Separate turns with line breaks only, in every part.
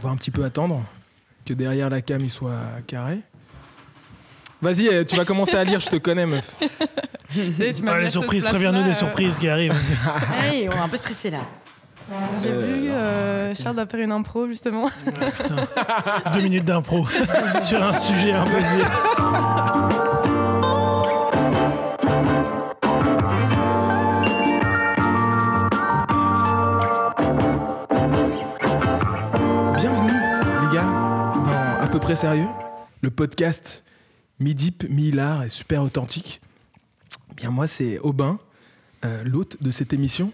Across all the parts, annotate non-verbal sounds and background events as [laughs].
va un petit peu attendre que derrière la cam il soit carré. Vas-y, euh, tu vas commencer à lire, je te connais, meuf. [laughs]
Ah, les surprises, préviens-nous des
euh,
surprises qui arrivent. [laughs]
Hey, on est un peu stressé là.
J'ai
Euh,
vu euh, Charles doit faire une impro justement.
Ah. [laughs] Deux minutes d'impro sur un sujet impossible.
Près sérieux, le podcast mi-deep, mi-hilar et super authentique. Bien, moi, c'est Aubin, euh, l'hôte de cette émission,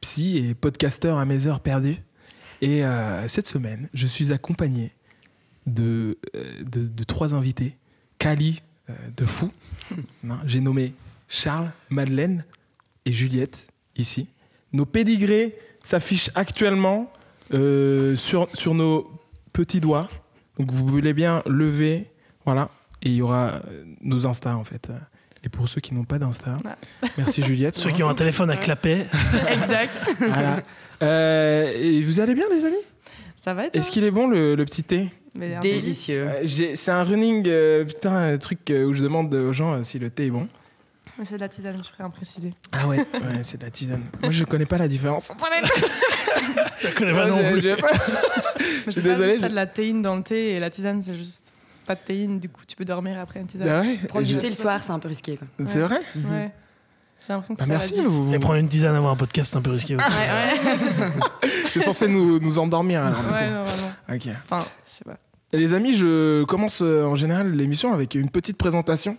psy et podcasteur à mes heures perdues. Et euh, cette semaine, je suis accompagné de, euh, de, de trois invités. Kali, de fou. [laughs] J'ai nommé Charles, Madeleine et Juliette, ici. Nos pédigrés s'affichent actuellement euh, sur, sur nos petits doigts. Donc vous voulez bien lever, voilà, et il y aura euh, nos Insta en fait. Et pour ceux qui n'ont pas d'Insta,
Ah.
merci Juliette. [laughs]
Ceux qui ont un téléphone à clapet, [laughs]
exact.
Voilà. Euh, et vous allez bien les amis?
Ça va
Est-ce qu'il est bon le, le petit thé?
Délicieux.
Euh, j'ai- C'est un running, euh, putain, un truc où je demande aux gens euh, si le thé est bon.
Mais C'est de la tisane, je ferai un préciser.
Ah ouais, ouais c'est de la tisane. Moi je connais pas la différence. [laughs]
je connais pas non plus. [laughs]
Mais
suis
c'est pas
désolé,
t'as
je-
de la théine dans le thé et la tisane c'est juste pas de théine, du coup tu peux dormir après une tisane.
Ah ouais,
Prendre
je-
du thé le soir, c'est un peu risqué.
C'est vrai?
Ouais. J'ai l'impression que
Bah,
c'est
Merci. vous-
Et prendre une tisane avant un podcast, c'est un peu risqué aussi.
Ouais, ouais. [laughs]
C'est censé nous, nous endormir alors.
ouais,
coup.
normalement.
Ok.
Enfin, je sais pas.
Et Les amis, je commence euh, en général l'émission avec une petite présentation.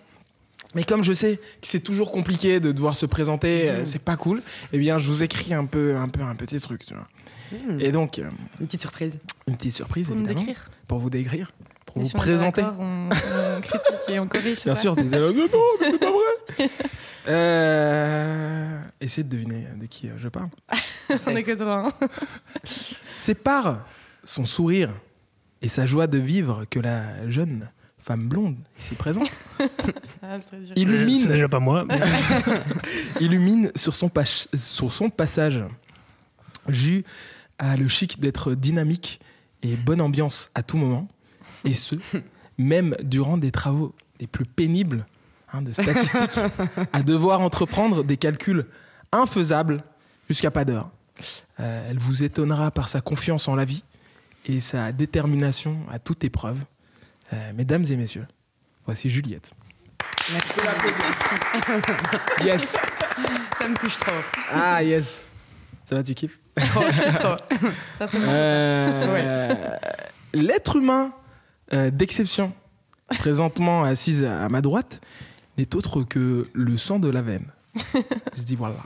Mais comme je sais que c'est toujours compliqué de devoir se présenter, euh, c'est pas cool, eh bien je vous écris un peu un, peu un petit truc, tu vois.
Hmm,
Et donc, euh,
Une petite surprise.
une petite surprise
Pour
évidemment, pour vous décrire, pour
Et
vous
si
présenter.
On, on [laughs] critique et on corrige,
Bien
ça
sûr, t'es là, [laughs] non, c'est pas vrai. [laughs] Euh, essayez de deviner de qui je parle.
On est que un.
C'est par son sourire et sa joie de vivre que la jeune femme blonde ici présente [laughs]
Ah. C'est
illumine
déjà pas moi. mais- [laughs]
illumine sur son, pas- sur son passage. Jus a le chic d'être dynamique et bonne ambiance à tout moment, et ce, [laughs] même durant des travaux les plus pénibles hein, de statistiques, à devoir entreprendre des calculs infaisables jusqu'à pas d'heure. Euh, elle vous étonnera par sa confiance en la vie et sa détermination à toute épreuve. Euh, mesdames et messieurs, voici Juliette.
Merci. [laughs]
Yes
Ça me touche trop.
Ah yes Ça va, tu kiffes? [laughs]
Trop, je kiffe trop.
Ça se.
Euh, L'être humain euh, d'exception, présentement assise à ma droite, n'est autre que le sang de la veine. [laughs] Je dis voilà.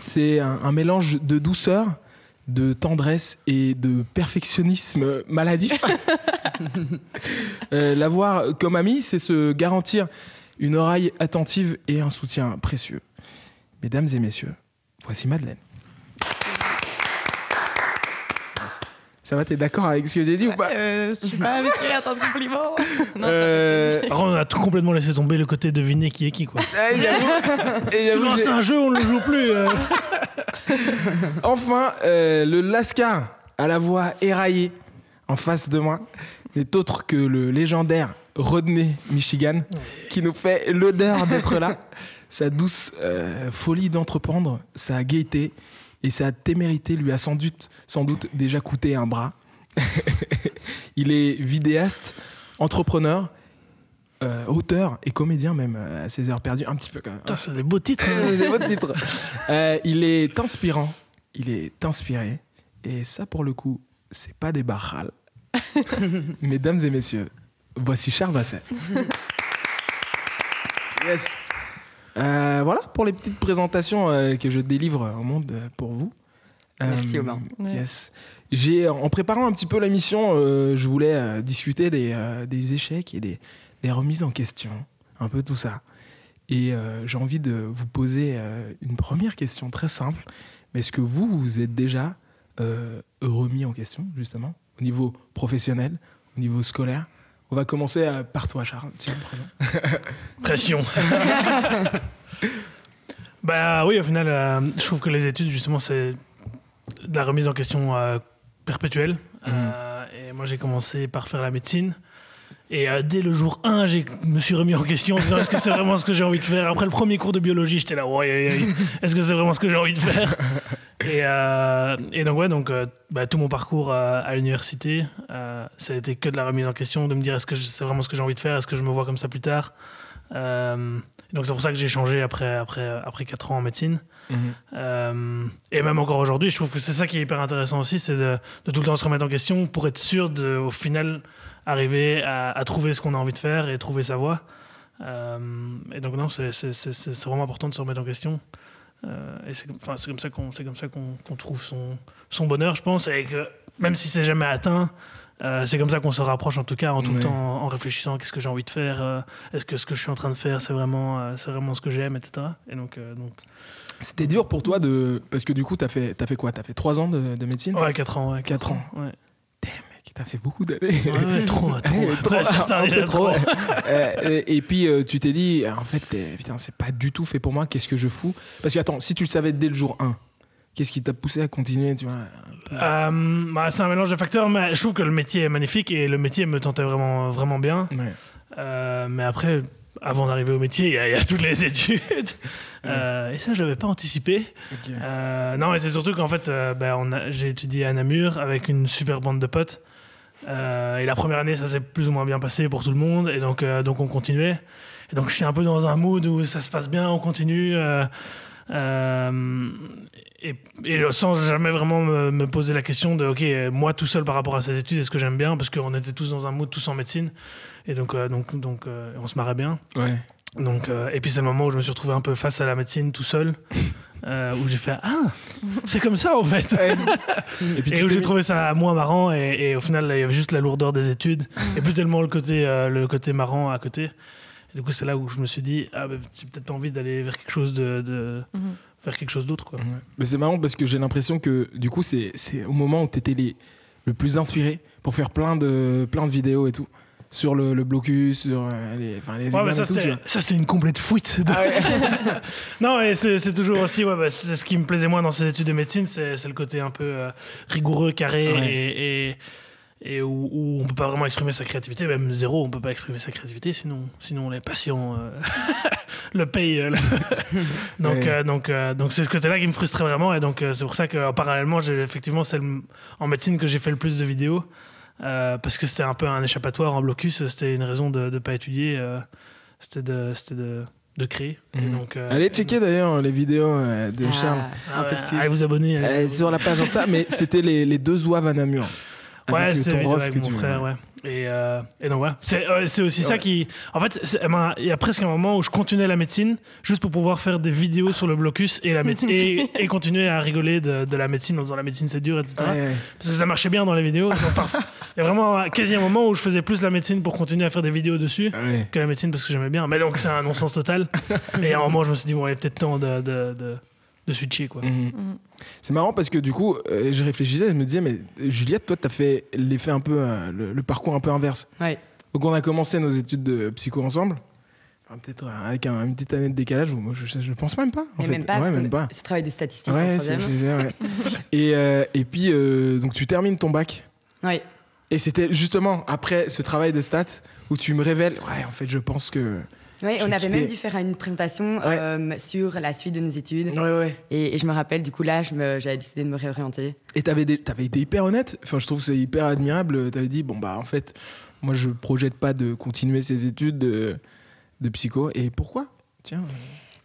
C'est un, un mélange de douceur, de tendresse et de perfectionnisme maladif. [laughs] Euh, L'avoir comme ami, c'est se garantir une oreille attentive et un soutien précieux. Mesdames et messieurs, voici Madeleine. Ça va, t'es d'accord avec ce que j'ai dit ou pas
Euh, je suis pas habituée à tant de compliments. Non, ça
Euh,
Par contre, on a tout complètement laissé tomber le côté deviner qui est qui. Quoi.
ah, [laughs] et que
c'est
j'ai-
un jeu, on ne le joue plus. euh. [laughs]
Enfin, euh, le Lascar à la voix éraillée en face de moi n'est autre que le légendaire Rodney Michigan qui nous fait l'honneur d'être là. [laughs] Sa douce euh, folie d'entreprendre, sa gaieté et sa témérité lui a sans doute, sans doute déjà coûté un bras. [laughs] Il est vidéaste, entrepreneur, euh, auteur et comédien même euh, à ses heures perdues, un petit peu quand même.
Putain, c'est des beaux titres. hein. [laughs]
Des beaux titres. Euh, il est inspirant, il est inspiré, et ça pour le coup, c'est pas des barrales. [laughs] Mesdames et messieurs, voici Charles Basset. yes. Euh, voilà pour les petites présentations euh, que je délivre au monde euh, pour vous.
Merci.
Yes. J'ai, en préparant un petit peu l'émission, euh, je voulais euh, discuter des, euh, des échecs et des, des remises en question, un peu tout ça. Et euh, j'ai envie de vous poser euh, une première question très simple. Mais est-ce que vous, vous êtes déjà euh, remis en question, justement, au niveau professionnel, au niveau scolaire? On va commencer euh, par toi, Charles. Tiens.
Pression. [laughs] [laughs] bah oui, au final, euh, je trouve que les études, justement, c'est de la remise en question euh, perpétuelle. Euh, et moi, j'ai commencé par faire la médecine. Et euh, dès le jour 1, je me suis remis en question en disant est-ce que c'est vraiment ce que j'ai envie de faire? Après le premier cours de biologie, j'étais là, ouais, ouais, ouais, est-ce que c'est vraiment ce que j'ai envie de faire? Et, euh, et donc, ouais, donc, euh, bah, tout mon parcours à, l'université, ça a été que de la remise en question, de me dire est-ce que c'est vraiment ce que j'ai envie de faire? Est-ce que je me vois comme ça plus tard? Donc, c'est pour ça que j'ai changé après, après, après 4 ans en médecine.
Mhm.
Et même encore aujourd'hui, je trouve que c'est ça qui est hyper intéressant aussi, c'est de, de tout le temps se remettre en question pour être sûr de, au final, arriver à, à trouver ce qu'on a envie de faire et trouver sa voie. Euh, et donc non, c'est vraiment important de se remettre en question. Euh, et c'est comme, enfin, comme ça qu'on c'est comme ça qu'on qu'on trouve son, son bonheur, je pense, et que même si c'est jamais atteint, euh, c'est comme ça qu'on se rapproche en tout cas, en tout le temps en réfléchissant qu'est-ce que j'ai envie de faire, est-ce que ce que je suis en train de faire, c'est vraiment, c'est vraiment ce que j'aime, etc. Et donc, donc
C'était dur pour toi de. Parce que du coup, t'as fait, t'as fait quoi? T'as fait 3 ans de, de médecine?
Ouais, 4 ans, ouais,
Quatre ans.
ouais.
T'as fait beaucoup d'années.
Ouais, ouais, [laughs] trop, trop,
Ouais,
trop.
Euh, et, et puis euh, tu t'es dit, en fait, putain, c'est pas du tout fait pour moi, qu'est-ce que je fous? Parce que attends, si tu le savais dès le jour 1, qu'est-ce qui t'a poussé à continuer tu vois?
Euh, bah, c'est un mélange de facteurs, mais je trouve que le métier est magnifique et le métier me tentait vraiment, vraiment bien. Euh, mais après, avant d'arriver au métier, il y, a- il y a toutes les [laughs] études. Euh, et ça, je l'avais pas anticipé. Euh, non, et c'est surtout qu'en fait, euh, ben, j'ai étudié à Namur avec une super bande de potes. Euh, et la première année, ça s'est plus ou moins bien passé pour tout le monde. Et donc, euh, donc on continuait. Et donc, je suis un peu dans un mood où ça se passe bien, on continue. euh, et, et sans jamais vraiment me, me poser la question de, OK, moi tout seul par rapport à ces études, est-ce que j'aime bien? Parce qu'on était tous dans un mood, tous en médecine. Et donc, donc, donc on se marrait bien.
Ouais.
Donc, et puis c'est le moment où je me suis retrouvé un peu face à la médecine tout seul, euh, où j'ai fait Ah, c'est comme ça en fait [laughs]
Et puis
Et où j'ai trouvé ça moins marrant, et, et au final, là, il y avait juste la lourdeur des études, et plus tellement le côté, euh, le côté marrant à côté. Et du coup, c'est là où je me suis dit Ah, bah, j'ai peut-être pas envie d'aller vers quelque chose de. de-
Mhm.
vers quelque chose d'autre quoi.
Ouais. Mais c'est marrant parce que j'ai l'impression que du coup, c'est c'est au moment où t'étais les- le plus inspiré pour faire plein de, plein de vidéos et tout. Sur le, le blocus, sur euh, les, enfin, les
Ouais, mais ça, c'était une complète fuite. de-
Ah ouais. [laughs] [laughs]
Non, et c'est toujours aussi, ouais, bah, c'est ce qui me plaisait moins dans ces études de médecine, c'est le côté un peu euh, rigoureux, carré,
Ouais.
et, et, et où, où on peut pas vraiment exprimer sa créativité, même zéro, on peut pas exprimer sa créativité, sinon, sinon les patients euh, [laughs] le payent. euh, le- donc,
Ouais.
euh, donc, donc c'est ce côté-là qui me frustrait vraiment, et donc c'est pour ça que parallèlement, j'ai effectivement, c'est en médecine que j'ai fait le plus de vidéos. Euh, parce que c'était un peu un échappatoire en blocus, c'était une raison de ne pas étudier, euh, c'était de, c'était de, de créer. Et
Mhm.
donc, euh,
Allez checker d'ailleurs les vidéos euh, de Charles
Ah, un de
Ah, allez vous abonner. allez
Euh,
vous
sur la page Insta, mais c'était les, les deux zouaves à Namur.
Ouais, c'est
ton que
mon
tu-
frère, ouais. Et, euh, et donc voilà, c'est euh, c'est aussi ça
Ouais.
qui... En fait, ben, il y a presque un moment où je continuais la médecine juste pour pouvoir faire des vidéos sur le blocus et, la et, [laughs] et continuer à rigoler de, de la médecine en disant la médecine c'est dur, etc.
Ouais, ouais.
Parce que ça marchait bien dans les vidéos. [laughs] Il y a vraiment quasi un moment où je faisais plus la médecine pour continuer à faire des vidéos dessus
Ouais.
que la médecine parce que j'aimais bien. Mais donc c'est un non-sens total. [laughs] et à un moment je me suis dit, bon, il est peut-être temps de, de, de, de switcher. Quoi.
Mhm.
Mhm.
C'est marrant parce que du coup, euh, je réfléchissais, je me disais, mais Juliette, toi, t'as fait l'effet un peu, euh, le, le parcours un peu inverse.
Ouais.
Donc, on a commencé nos études de psycho ensemble, Enfin, peut-être euh, avec un- une petite année de décalage. Moi, je, je pense même pas. En
Mais
fait.
même pas,
Ouais,
parce
même pas.
ce travail de statistique
Ouais, c'est ouais. [laughs] et, euh, et puis, euh, donc, tu termines ton bac.
Ouais.
Et c'était justement après ce travail de stats où tu me révèles, ouais, en fait, je pense que.
Ouais, on avait même dû faire une présentation
Ouais.
euh, sur la suite de nos études.
Ouais, ouais.
Et, et je me rappelle, du coup, là, j'avais décidé de me réorienter.
Et t'avais été hyper honnête? Enfin, je trouve que c'est hyper admirable. T'avais dit, bon, bah, en fait, moi, je projette pas de continuer ces études de, de psycho. Et pourquoi? Tiens.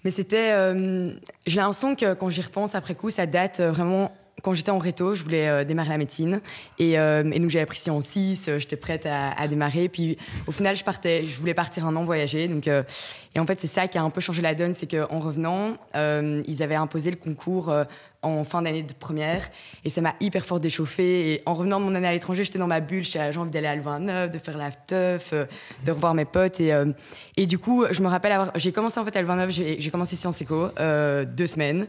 Mais c'était. euh, J'ai l'impression que quand j'y repense après coup, ça date euh, vraiment. Quand j'étais en réto, je voulais euh, démarrer la médecine. Et, euh, et donc, j'avais pris Sciences 6, euh, j'étais prête à, à démarrer. Puis, au final, je partais, je voulais partir un an voyager. Donc, euh, et en fait, c'est ça qui a un peu changé la donne. C'est qu'en revenant, euh, ils avaient imposé le concours en fin d'année de première. Et ça m'a hyper fort déchauffée. Et en revenant de mon année à l'étranger, j'étais dans ma bulle. J'avais envie d'aller à Louvain-Neuve, de faire la teuf, euh, de revoir mes potes. Et, euh, et du coup, je me rappelle avoir. J'ai commencé en fait à Louvain-Neuve, j'ai j'ai commencé Sciences Éco, euh, deux semaines.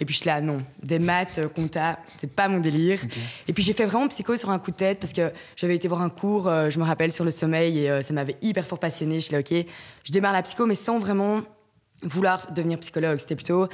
Et puis je suis là, non, des maths, compta, c'est pas mon délire. Et puis j'ai fait vraiment psycho sur un coup de tête parce que j'avais été voir un cours, euh, je me rappelle, sur le sommeil et ça m'avait hyper fort passionné. Je suis là, ok, je démarre la psycho, mais sans vraiment vouloir devenir psychologue. C'était plutôt,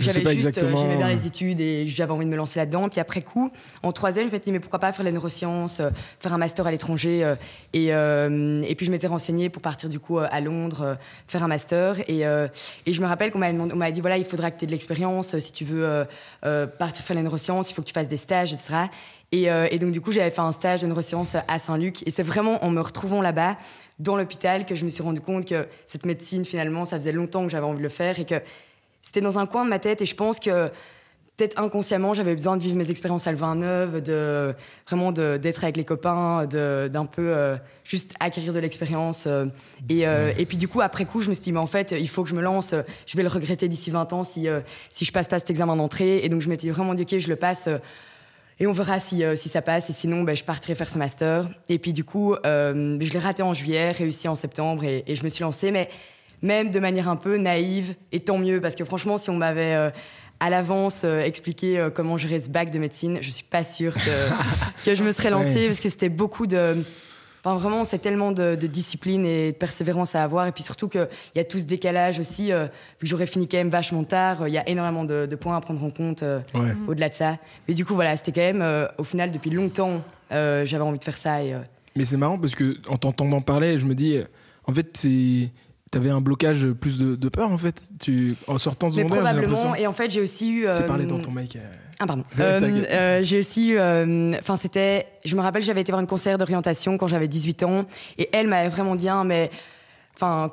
j'avais juste, euh,
exactement,
j'aimais bien
euh,
les études et j'avais envie de me lancer là-dedans. Puis après coup, en troisième, je m'étais dit, mais pourquoi pas faire les neurosciences, euh, faire un master à l'étranger. et, euh, et puis je m'étais renseignée pour partir du coup à Londres, faire un master. Et, euh, et je me rappelle qu'on m'avait dit, voilà, il faudra que tu aies de l'expérience. si tu veux euh, partir faire les neurosciences, il faut que tu fasses des stages, etc. Et, et donc du coup, j'avais fait un stage de neurosciences à Saint-Luc. Et c'est vraiment en me retrouvant là-bas, dans l'hôpital, que je me suis rendu compte que cette médecine, finalement, ça faisait longtemps que j'avais envie de le faire et que c'était dans un coin de ma tête et je pense que peut-être inconsciemment j'avais besoin de vivre mes expériences à Louvain-Neuve, de vraiment d'être avec les copains, d'un peu euh, juste acquérir de l'expérience euh, et, euh, et puis du coup après coup je me suis dit mais en fait il faut que je me lance, je vais le regretter d'ici 20 ans si si je passe pas cet examen d'entrée et donc je m'étais vraiment dit ok je le passe et on verra si, si ça passe. Et sinon, ben, je partirai faire ce master. Et puis, du coup, je l'ai raté en juillet, réussi en septembre. Et, et je me suis lancée, mais même de manière un peu naïve. Et tant mieux, parce que franchement, si on m'avait euh, à l'avance euh, expliqué euh, comment gérer ce bac de médecine, je suis pas sûre que, [laughs] que je me serais lancée, parce que c'était beaucoup de. Enfin, vraiment, c'est tellement de, de discipline et de persévérance à avoir. Et puis surtout qu'il y a tout ce décalage aussi. euh, vu que j'aurais fini quand même vachement tard, euh, il y a énormément de, de points à prendre en compte. euh,
Ouais.
au-delà de ça. Mais du coup, voilà, c'était quand même, euh, au final, depuis longtemps, euh, j'avais envie de faire ça. Et, euh,
Mais c'est marrant parce que en t'entendant parler, je me dis, en fait, c'est. T'avais un blocage plus de, de peur en fait. Tu, en sortant de secondaire,
probablement, et en fait, j'ai aussi eu.
C'est
euh,
parler dans ton mic. euh.
Ah, pardon. Euh, euh, j'ai aussi. eu, Enfin, c'était. Je me rappelle, j'avais été voir une conseillère d'orientation quand j'avais 18 ans. Et elle m'avait vraiment dit, hein, mais. Enfin,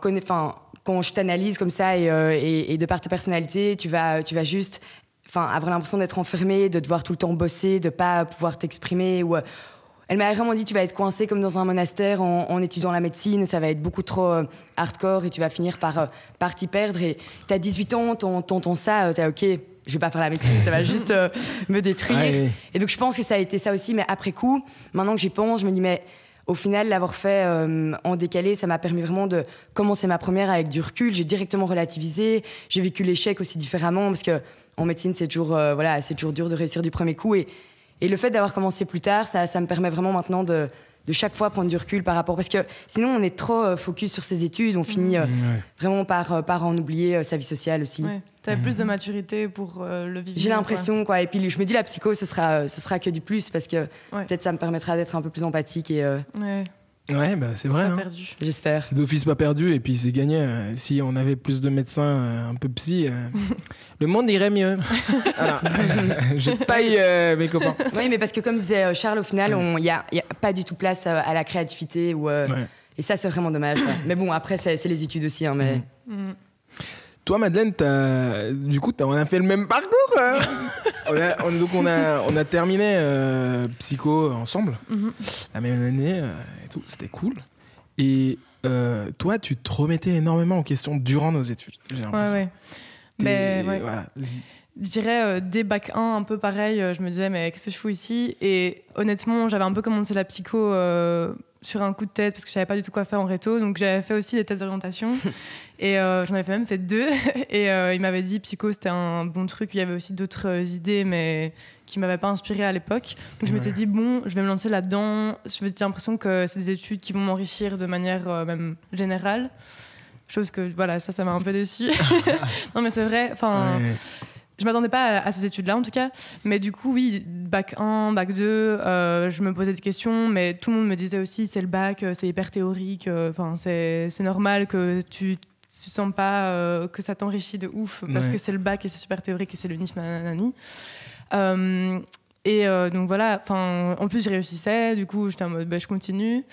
quand je t'analyse comme ça et, euh, et, et de par ta personnalité, tu vas, tu vas juste. Enfin, avoir l'impression d'être enfermé, de devoir tout le temps bosser, de pas pouvoir t'exprimer. Ou, euh, elle m'avait vraiment dit tu vas être coincé comme dans un monastère en, en étudiant la médecine, ça va être beaucoup trop euh, hardcore et tu vas finir par, euh, par t'y perdre. Et t'as 18 ans, t'en- t'entends ça, euh, t'es ok, je vais pas faire la médecine, ça va [laughs] juste euh, me détruire.
Ouais.
Et donc je pense que ça a été ça aussi, mais après coup, maintenant que j'y pense, je me dis mais au final l'avoir fait euh, en décalé, ça m'a permis vraiment de commencer ma première avec du recul. J'ai directement relativisé, j'ai vécu l'échec aussi différemment parce que en médecine c'est toujours euh, voilà c'est toujours dur de réussir du premier coup et et le fait d'avoir commencé plus tard, ça, ça me permet vraiment maintenant de, de chaque fois prendre du recul par rapport. Parce que sinon, on est trop euh, focus sur ses études, on finit euh,
Ouais.
vraiment par, euh, par en oublier euh, sa vie sociale aussi.
Ouais. T'avais plus de maturité pour euh, le vivre.
J'ai l'impression, quoi. Et puis je me dis, la psycho, ce sera, ce sera que du plus parce que
Ouais.
peut-être ça me permettra d'être un peu plus empathique et euh.
Ouais,
bah, c'est vrai.
pas
hein.
perdu.
j'espère.
C'est d'office pas perdu et puis c'est gagné. euh, Si on avait plus de médecins euh, un peu psy, euh, [laughs] le monde irait mieux. J'ai pas eu euh, mes copains.
Oui, mais parce que comme disait Charles, au final, il n'y a, y a pas du tout place euh, à la créativité. Ou, euh,
Ouais.
Et ça, c'est vraiment dommage. Mais bon, après, c'est c'est les études aussi. hein, mais...
Mm.
Toi, Madeleine, t'as- du coup, t'as- on a fait le même parcours. hein. [laughs] on a, on- donc, on a, on a terminé euh, psycho ensemble,
Mhm.
la même année euh, et tout. C'était cool. Et euh, toi, tu te remettais énormément en question durant nos études. J'ai
Ouais,
l'impression.
ouais.
T'es-
Mais, ouais.
voilà.
Je dirais dès bac 1, un peu pareil, je me disais, mais qu'est-ce que je fous ici? Et honnêtement, j'avais un peu commencé la psycho sur un coup de tête parce que je savais pas du tout quoi faire en réto. Donc j'avais fait aussi des tests d'orientation [laughs] et euh, j'en avais même fait deux. [laughs] Et euh, il m'avait dit psycho, c'était un bon truc. Il y avait aussi d'autres euh, idées, mais qui m'avaient pas inspiré à l'époque. Donc je m'étais
Ouais.
dit, bon, je vais me lancer là-dedans. J'ai l'impression que c'est des études qui vont m'enrichir de manière même générale. Chose que, voilà, ça, ça m'a un peu déçue. [laughs] non, mais c'est vrai. Enfin,
Ouais.
Je m'attendais pas à, à ces études-là en tout cas, mais du coup oui, bac 1, bac 2, euh, je me posais des questions, mais tout le monde me disait aussi c'est le bac, euh, c'est hyper théorique, euh, enfin c'est c'est normal que tu tu sens pas euh, que ça t'enrichit de ouf parce
Ouais.
que c'est le bac et c'est super théorique et c'est le NIF nanani. Euh, et euh, donc voilà, enfin en plus je réussissais, du coup j'étais en mode bah, je continue,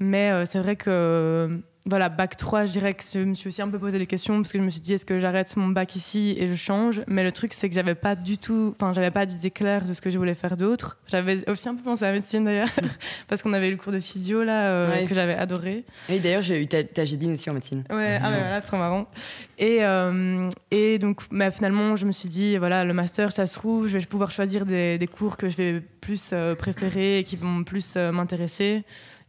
mais c'est vrai que voilà, bac 3, je dirais que je me suis aussi un peu posé des questions parce que je me suis dit est-ce que j'arrête mon bac ici et je change? Mais le truc, c'est que j'avais pas du tout, enfin, j'avais pas d'idée claire de ce que je voulais faire d'autre. J'avais aussi un peu pensé à la médecine d'ailleurs [laughs] parce qu'on avait eu le cours de physio là euh,
Ouais.
que j'avais adoré.
Oui, d'ailleurs, j'ai eu ta, ta Gédine aussi en médecine.
Ouais, ah ouais, voilà, trop marrant. Et, euh, et donc, bah, finalement, je me suis dit, voilà, le master, ça se trouve, je vais pouvoir choisir des, des cours que je vais plus euh, préférer et qui vont plus m'intéresser.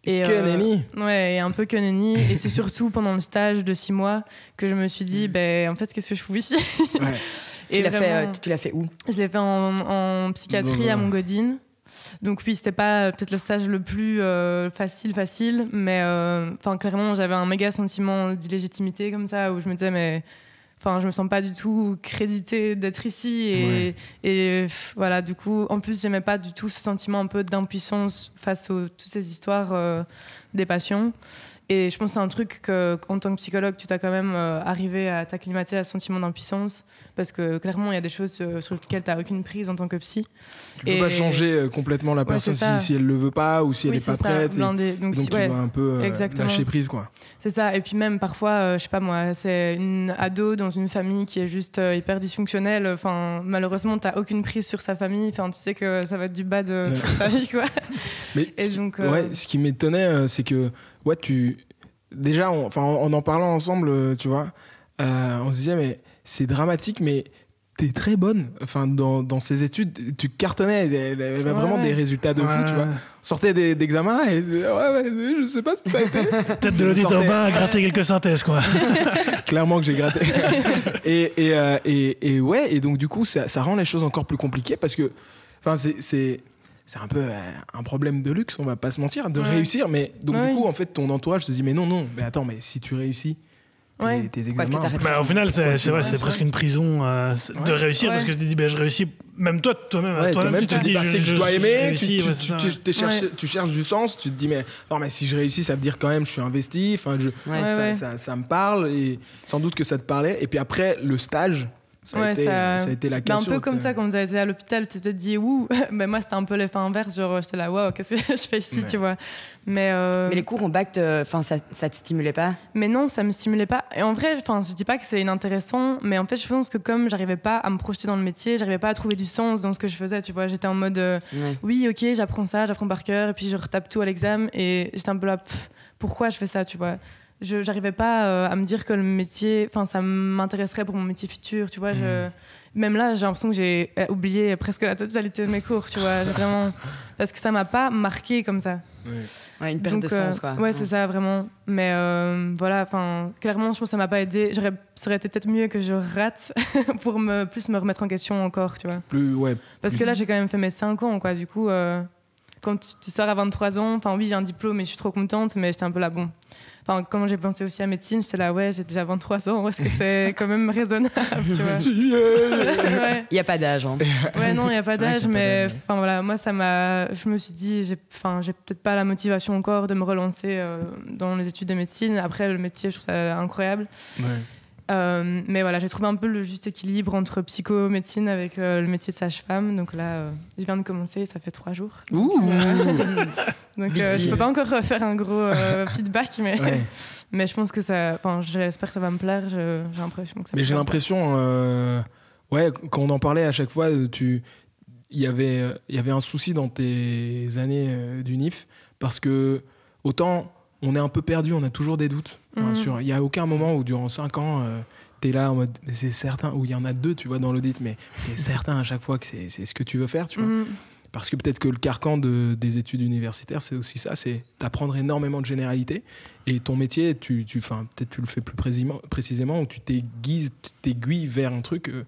Et,
Que
euh,
nenni.
Ouais, et un peu que nenni. et c'est [laughs] surtout pendant le stage de six mois que je me suis dit, ben, en fait, qu'est-ce que je fous ici?
Ouais. [laughs]
Tu l'as fait,
vraiment-
euh, tu l'as fait où?
je l'ai fait en, en psychiatrie à Montgodine. Donc oui, c'était pas euh, peut-être le stage le plus euh, facile, facile, mais euh, clairement j'avais un méga sentiment d'illégitimité comme ça où je me disais mais enfin, je me sens pas du tout créditée d'être ici. Et,
Ouais.
et pff, voilà, du coup, en plus, j'aimais pas du tout ce sentiment un peu d'impuissance face aux toutes ces histoires euh, des passions. Et je pense que c'est un truc que, en tant que psychologue, tu t'as quand même euh, arrivé à t'acclimater à ce sentiment d'impuissance. Parce que clairement, il y a des choses euh, sur lesquelles tu n'as aucune prise en tant que psy.
Tu peux
Et-
pas changer euh, complètement la
Ouais,
personne si, si elle le veut pas ou si elle
Oui,
est pas
ça,
prête. et-.
Donc,
donc
si-
tu
ouais.
dois un peu lâcher prise quoi.
C'est ça. Et puis même parfois, je sais pas moi, c'est une ado dans une famille qui est juste hyper dysfonctionnelle. Enfin, malheureusement, t'as aucune prise sur sa famille. Enfin, tu sais que ça va être du
Ouais.
pour sa vie, quoi.
Mais
Et
ce qui-
donc,
ouais, ce qui m'étonnait, c'est que ouais, tu déjà, on- enfin, en, en en parlant ensemble, euh, tu vois, euh, on se disait mais c'est dramatique, mais t'es très bonne. Enfin, dans, dans ces études, tu cartonnais. Elle, avait
Ouais,
vraiment des résultats de fou, tu vois. Sortait des- d'examens et ouais, ouais, je sais pas ce que ça a été. [laughs]
Peut-être de l'audit
Sortez.
urbain à gratter quelques synthèses, quoi. [laughs]
Clairement que j'ai gratté. [laughs] et, et, euh, et, et ouais, et donc du coup, ça, ça rend les choses encore plus compliquées parce que, enfin, c'est- c'est un peu euh, un problème de luxe, on va pas se mentir, de
Ouais.
réussir. Mais donc
Ouais.
du coup, en fait, ton entourage se dit, mais non, non, mais attends, mais si tu réussis tes,
Ouais.
tes
Pourquoi est-ce que
examens,
Bah, au final, c'est c'est presque une prison euh, de
Ouais.
réussir parce que tu te dis, bah, je réussis. Même toi, toi-même,
Ouais,
toi-même,
toi-même,
tu te
dis, bah, c'est que je dois
je
aimer,
réussis,
tu,
ouais,
tu-
ça.
cherches du sens, tu te dis, mais, non, mais si je réussis, ça veut dire quand même, je suis investi, enfin, je,
Ouais.
Ouais,
ça,
ouais.
ça- ça me parle, et sans doute que ça te parlait. Et puis après, le stage, ça a,
Ouais,
été,
ça-
ça a été la
Bah, un peu comme ça, quand vous avez été à l'hôpital, tu t'es dit ouh. [laughs] Mais moi, c'était un peu l'effet inverse. Genre, j'étais là, waouh, qu'est-ce que [laughs] je fais ici,
Ouais.
tu vois. Mais, euh,
Mais les cours en bac, te- enfin, ça, ça te stimulait pas?
Mais non, ça me stimulait pas. Et en vrai, enfin, je dis pas que c'est inintéressant, mais en fait, je pense que comme j'arrivais pas à me projeter dans le métier, j'arrivais pas à trouver du sens dans ce que je faisais, tu vois. J'étais en mode, euh,
Ouais.
oui, ok, j'apprends ça, j'apprends par cœur, et puis je retape tout à l'examen, et j'étais un peu là, pff, pourquoi je fais ça, tu vois? Je j'arrivais pas euh, à me dire que le métier, enfin, ça m'intéresserait pour mon métier futur, tu vois. Je, même là, j'ai l'impression que j'ai euh, oublié presque la totalité de mes cours, tu vois. Vraiment, parce que ça m'a pas marqué comme ça.
Ouais,
une perte
Donc,
de sens,
euh,
quoi.
Ouais, c'est ça, vraiment. Mais euh, voilà, enfin, clairement, je pense que ça m'a pas aidé. J'aurais, ça aurait été peut-être mieux que je rate [laughs] pour me, plus me remettre en question encore, tu vois.
Plus, ouais,
Parce que là, j'ai quand même fait mes 5 ans, quoi. Du coup, euh, quand tu, tu sors à 23 ans, enfin, oui, j'ai un diplôme et je suis trop contente, mais j'étais un peu là, bon. Enfin, quand j'ai pensé aussi à médecine, j'étais là, ouais, j'ai déjà 23 ans, est-ce que c'est [laughs] quand même raisonnable, tu vois? [laughs] Ouais.
Il n'y a pas d'âge. Hein. [laughs]
Ouais, non, il n'y a pas d'âge, mais enfin voilà, moi ça m'a. Je me suis dit, j'ai, enfin, j'ai peut-être pas la motivation encore de me relancer euh, dans les études de médecine. Après, le métier, je trouve ça incroyable.
ouais.
Euh, mais voilà, j'ai trouvé un peu le juste équilibre entre psychomédecine avec euh, le métier de sage-femme. Donc là, euh, je viens de commencer, ça fait trois jours.
Ouh.
Donc [laughs] je peux pas encore faire un gros feedback, mais,
Ouais. [laughs]
mais je pense que ça. Enfin, j'espère que ça va me plaire. J'ai l'impression que ça.
Mais j'ai l'impression, ouais, quand on en parlait à chaque fois, tu, il y avait, il y avait un souci dans tes années d'UNIF parce que autant on est un peu perdu, on a toujours des doutes. Enfin,
Mhm.
il y a aucun moment où durant 5 ans, tu es là en mode, c'est certain, ou il y en a deux, tu vois, dans l'audit, mais tu es certain à chaque fois que c'est c'est ce que tu veux faire, tu vois.
Mhm.
Parce que peut-être que le carcan de, des études universitaires, c'est aussi ça, c'est d'apprendre énormément de généralités. Et ton métier, tu, tu, peut-être tu le fais plus précisément, précisément où tu t'aiguises, tu t'aiguilles vers un truc. euh,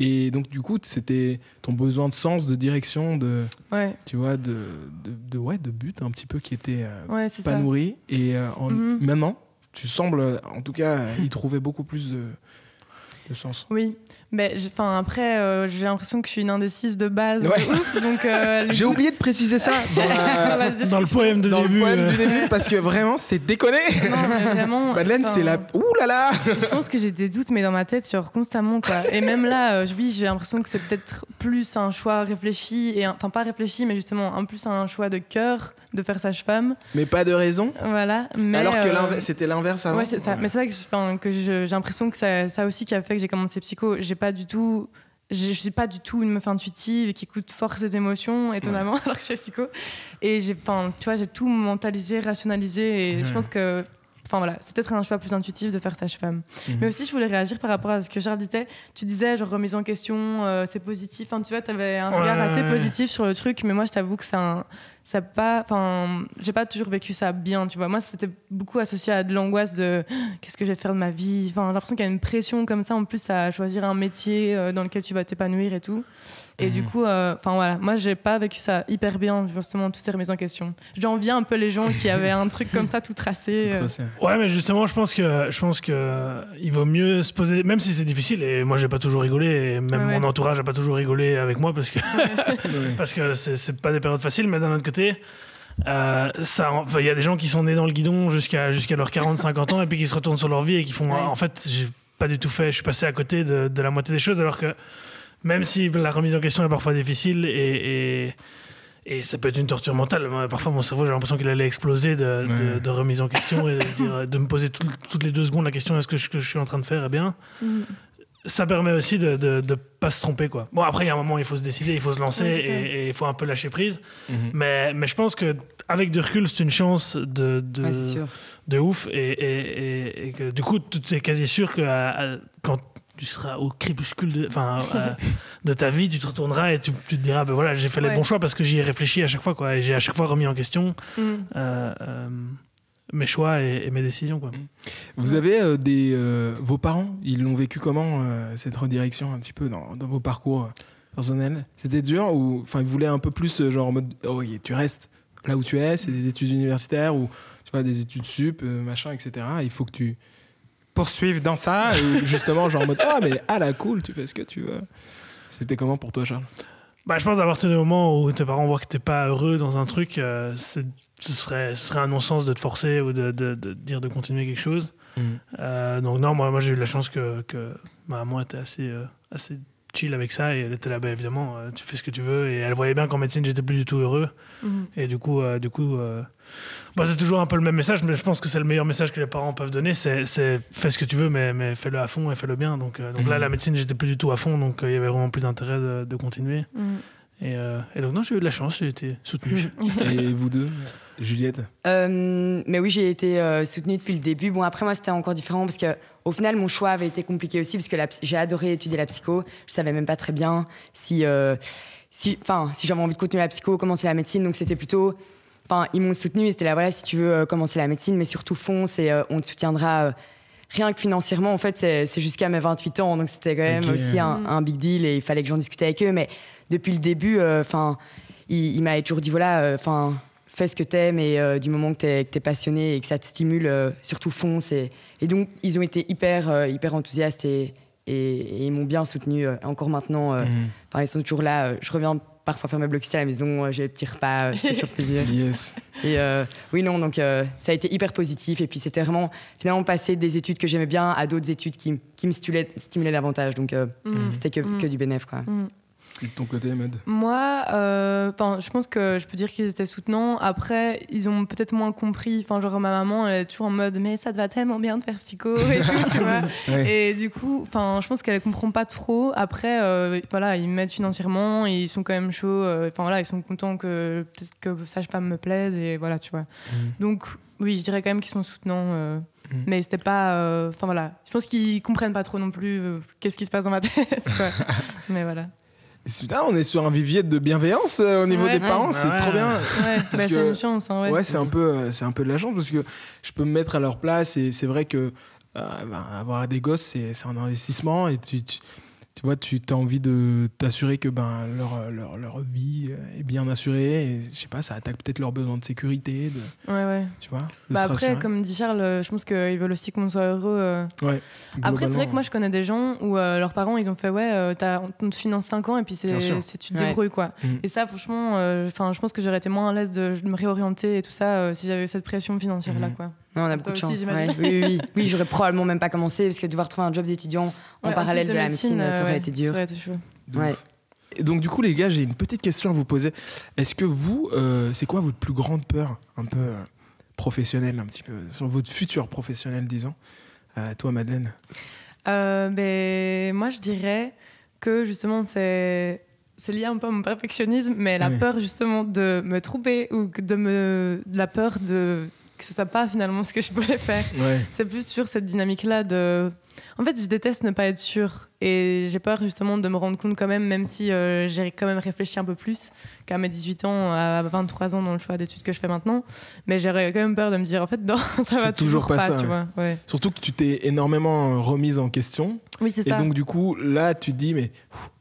et donc, du coup, c'était ton besoin de sens, de direction, de,
Ouais,
tu vois, de, de, de- ouais, de but un petit peu qui était euh,
ouais,
pas
ça.
nourri. Et euh, en-
Mhm.
maintenant, tu sembles, en tout cas, y trouver beaucoup plus de, de sens.
Oui, mais j'ai- enfin après, euh, j'ai l'impression que je suis une indécise de base, de ouf, donc euh, [laughs]
J'ai oublié de préciser ça dans la- [laughs]
Vas-y,
Dans le poème de
dans
début.
le poème
euh,
du début parce que vraiment c'est déconné.
Non, mais vraiment. [laughs]
Madeleine c'est la ouh là là.
Je pense que j'ai des doutes, mais dans ma tête, genre constamment quoi. Et même là, euh, oui, j'ai l'impression que c'est peut-être plus un choix réfléchi et un- enfin pas réfléchi, mais justement un plus un choix de cœur de faire sage-femme,
Mais pas de raison.
voilà. Mais
Alors que
euh,
l'inverse- c'était l'inverse avant.
Ouais, c'est ça. Mais c'est vrai que, enfin, j'ai l'impression que ça, ça aussi qui a fait que j'ai commencé psycho. J'ai pas du tout. Je suis pas du tout une meuf intuitive et qui écoute fort ses émotions, étonnamment, [laughs] alors que je suis psycho. Et j'ai, enfin, tu vois, j'ai tout mentalisé, rationalisé. Et je pense que, enfin voilà, c'est peut-être un choix plus intuitif de faire sage-femme.
Mhm.
Mais aussi, je voulais réagir par rapport à ce que Charles disait. Tu disais, genre, remise en question, euh, c'est positif. Enfin, tu vois, tu avais un regard
Ouais,
assez
ouais.
positif sur le truc, mais moi, je t'avoue que c'est un, ça pas enfin j'ai pas toujours vécu ça bien tu vois moi c'était beaucoup associé à de l'angoisse de [gasps] qu'est-ce que je vais faire de ma vie? Enfin j'ai l'impression qu'il y a une pression comme ça en plus à choisir un métier euh, dans lequel tu vas t'épanouir et tout et du
Mhm.
coup euh, enfin voilà moi j'ai pas vécu ça hyper bien justement toutes ces remises en question j'envie un peu les gens qui avaient un truc comme ça tout tracé [laughs]
Tout
euh.
Ouais, mais justement, je pense que je pense que il vaut mieux se poser, même si c'est difficile. Et moi, j'ai pas toujours rigolé, et même
Ouais, ouais.
mon entourage a pas toujours rigolé avec moi parce que
Ouais. [laughs]
parce que c'est pas des périodes faciles. Mais d'un autre côté, euh, ça, enfin, il y a des gens qui sont nés dans le guidon jusqu'à jusqu'à leurs 40-50 ans et puis qui se retournent sur leur vie et qui font,
Ouais.
en fait, j'ai pas du tout fait. Je suis passé à côté de, de la moitié des choses, alors que même si la remise en question est parfois difficile et, et et ça peut être une torture mentale. Parfois, mon cerveau, j'ai l'impression qu'il allait exploser de, de-
Ouais.
de remise en question et de, dire- de me poser tout- toutes les deux secondes la question est-ce que ce que je suis en train de faire est bien
Mhm.
Ça permet aussi de ne pas se tromper. Quoi. Bon, après, il y a un moment, il faut se décider, il faut se lancer et et il faut un peu lâcher prise.
Mhm.
Mais, mais je pense qu'avec du recul, c'est une chance de, de,
Ouais,
de ouf. Et, et- et- et que du coup, tu es quasi sûr que à- à- quand tu seras au crépuscule de, enfin, euh, [laughs] de ta vie, tu te retourneras et tu, tu te diras ben voilà, j'ai fait les
Ouais.
bons choix parce que j'y ai réfléchi à chaque fois. Quoi, et j'ai à chaque fois remis en question
Mhm.
euh, euh, mes choix et, et mes décisions. Quoi.
Vous avez euh, des euh, vos parents, ils l'ont vécu comment euh, cette redirection un petit peu dans, dans vos parcours personnels? C'était dur ou enfin ils voulaient un peu plus euh, genre en mode oh, tu restes là où tu es, c'est des études universitaires ou tu vois des études sup euh, machin etc. Il faut que tu poursuives dans ça ou [laughs] justement genre en mode ah mais ah la cool tu fais ce que tu veux. C'était comment pour toi Charles?
Bah, je pense à partir du moment où tes parents voient que t'es pas heureux dans un truc, euh, c'est- ce, serait, ce serait un non-sens de te forcer ou de, de- de dire de continuer quelque chose. Euh, donc non, moi, moi j'ai eu la chance que, que ma maman était assez, euh, assez chill avec ça et elle était là, bah, évidemment, euh, tu fais ce que tu veux. Et elle voyait bien qu'en médecine, j'étais plus du tout heureux.
Mhm.
Et du coup, euh, du coup euh, bah, c'est toujours un peu le même message, mais je pense que c'est le meilleur message que les parents peuvent donner, c'est c'est fais ce que tu veux, mais, mais fais-le à fond et fais-le bien. Donc, euh, donc là,
Mhm.
la médecine, j'étais plus du tout à fond, donc euh, il y avait vraiment plus d'intérêt de, de continuer. Et, euh, et donc non, j'ai eu de la chance, j'ai été soutenu. [laughs]
Et vous deux Juliette?
Euh, mais oui, j'ai été euh, soutenue depuis le début. Bon, après, moi, c'était encore différent parce que, au final, mon choix avait été compliqué aussi parce que j'ai adoré étudier la psycho. Je savais même pas très bien si, euh, si, enfin, si j'avais envie de continuer la psycho, commencer la médecine. Donc, c'était plutôt, enfin, ils m'ont soutenu. et C'était là, voilà, si tu veux euh, commencer la médecine, mais surtout fonce et euh, on te soutiendra. euh, Rien que financièrement, en fait, c'est jusqu'à mes 28 ans, donc c'était quand même aussi un, un big deal et il fallait que j'en discute avec eux. Mais depuis le début, euh, enfin, il, il m'avait toujours dit voilà, euh, enfin, fais ce que t'aimes et euh, du moment que t'es t'es passionné et que ça te stimule, euh, surtout fonce. Et, et donc, ils ont été hyper, euh, hyper enthousiastes et, et- et ils m'ont bien soutenu. euh, encore maintenant, enfin, ils sont toujours là. euh, je reviens parfois faire mes blocs à la maison, euh, j'ai des petits repas, euh, ça fait toujours plaisir. [laughs]
Yes.
Et euh, oui, non, donc euh, ça a été hyper positif. Et puis c'était vraiment finalement passer des études que j'aimais bien à d'autres études qui, qui me stimulaient, stimulaient davantage. Donc euh,
Mhm.
c'était que,
Mhm.
que du bénéf, quoi.
Mhm.
Et de ton côté Ahmed
Moi, euh, je pense que je peux dire qu'ils étaient soutenants. Après, ils ont peut-être moins compris. Enfin, genre ma maman, elle est toujours en mode, mais ça te va tellement bien de faire psycho et tout, tu [laughs] vois.
Ouais.
Et du coup, je pense qu'elle comprend pas trop. Après, euh, voilà, ils m'aident financièrement et ils sont quand même chauds. euh, Enfin voilà, ils sont contents que peut-être que sage-femme me plaise et voilà, tu vois.
Mhm.
Donc oui, je dirais quand même qu'ils sont soutenants. euh,
Mhm.
Mais c'était pas. euh, Enfin voilà, je pense qu'ils comprennent pas trop non plus qu'est-ce qui se passe dans ma [laughs] tête. [laughs] mais voilà.
Putain, on est sur un vivier de bienveillance euh, au niveau
Ouais.
des parents, c'est
Ouais.
trop bien.
Ouais, bah, c'est une chance. Hein, ouais.
Ouais, c'est un peu, euh, c'est un peu de la chance parce que je peux me mettre à leur place et c'est vrai que euh, ben, avoir des gosses, c'est c'est un investissement et tu, tu, tu vois, tu as envie de t'assurer que ben leur, leur, leur vie est bien assurée et je sais pas, ça attaque peut-être leurs besoins de sécurité, de,
Ouais, ouais.
tu vois. de
Bah après,
rassurer.
comme dit Charles, euh, je pense qu'ils veulent aussi qu'on soit heureux. euh.
Ouais,
Après, c'est vrai que moi, je connais des gens où euh, leurs parents, ils ont fait Ouais, euh, t'as- on te finance 5 ans et puis c'est, tu te
Ouais.
débrouilles, quoi.
Mhm.
Et ça, franchement, euh, enfin, je pense que j'aurais été moins à l'aise de, me réorienter et tout ça euh, si j'avais eu cette pression financière-là,
Mhm.
quoi.
Non, on a
Toi
beaucoup de chance. Ouais, oui, oui, oui. Oui, j'aurais probablement même pas commencé parce que devoir trouver un job d'étudiant en
Ouais,
parallèle de la médecine, ça
euh,
aurait
ouais,
été dur.
Ça aurait été chaud.
ouais.
Et donc du coup les gars, j'ai une petite question à vous poser. Est-ce que vous, euh, c'est quoi votre plus grande peur, un peu euh, professionnelle, un petit peu sur votre futur professionnel, disons. Euh, toi, Madeleine?
Euh, ben, moi, je dirais que justement, c'est c'est lié un peu à mon perfectionnisme, mais la
Oui.
peur justement de me tromper ou de me la peur de que ce soit pas finalement ce que je voulais faire.
Ouais.
C'est plus sur cette dynamique-là de. En fait, je déteste ne pas être sûre. Et j'ai peur justement de me rendre compte quand même, même si euh, j'ai quand même réfléchi un peu plus qu'à mes 18 ans, à 23 ans dans le choix d'études que je fais maintenant. Mais j'aurais quand même peur de me dire, en fait, [laughs] non, ça va toujours, pas, ça, tu vois. Ouais.
Surtout que tu t'es énormément remise en question.
Oui, c'est ça.
Et donc, du coup, là, tu te dis, mais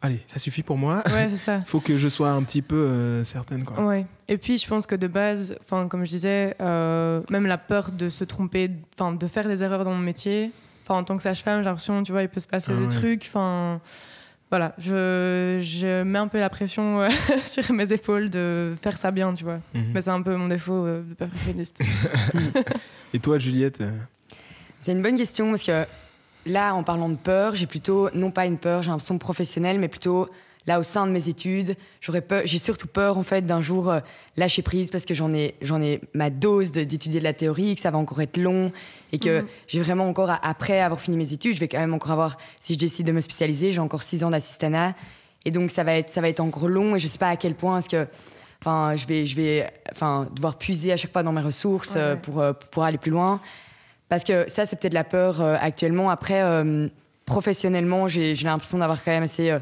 allez, ça suffit pour moi.
Ouais, c'est ça. [laughs]
faut que je sois un petit peu euh, certaine. Quoi.
Ouais. Et puis, je pense que de base, comme je disais, euh, même la peur de se tromper, de faire des erreurs dans mon métier, en tant que sage-femme, j'ai l'impression, tu vois, il peut se passer ah des trucs. Enfin, voilà, je, je, mets un peu la pression euh, [laughs] sur mes épaules de faire ça bien, tu vois. Mhm. Mais c'est un peu mon défaut euh, de perfectionniste. [laughs]
Et toi, Juliette euh?
C'est une bonne question parce que là, en parlant de peur, j'ai plutôt, non pas une peur, j'ai l'impression professionnelle, mais plutôt là au sein de mes études. J'aurais peur, j'ai surtout peur en fait d'un jour euh, lâcher prise parce que j'en ai, j'en ai ma dose d'étudier de, la théorie, que ça va encore être long et que mhm. j'ai vraiment encore après avoir fini mes études, je vais quand même encore avoir, si je décide de me spécialiser, j'ai encore six ans d'assistanat et donc ça va être, ça va être encore long et je sais pas à quel point est-ce que Enfin, je vais, je vais, enfin, devoir puiser à chaque fois dans mes ressources euh, pour, euh, pour aller plus loin. Parce que ça, c'est peut-être la peur actuellement. Après, professionnellement, j'ai l'impression d'avoir quand même assez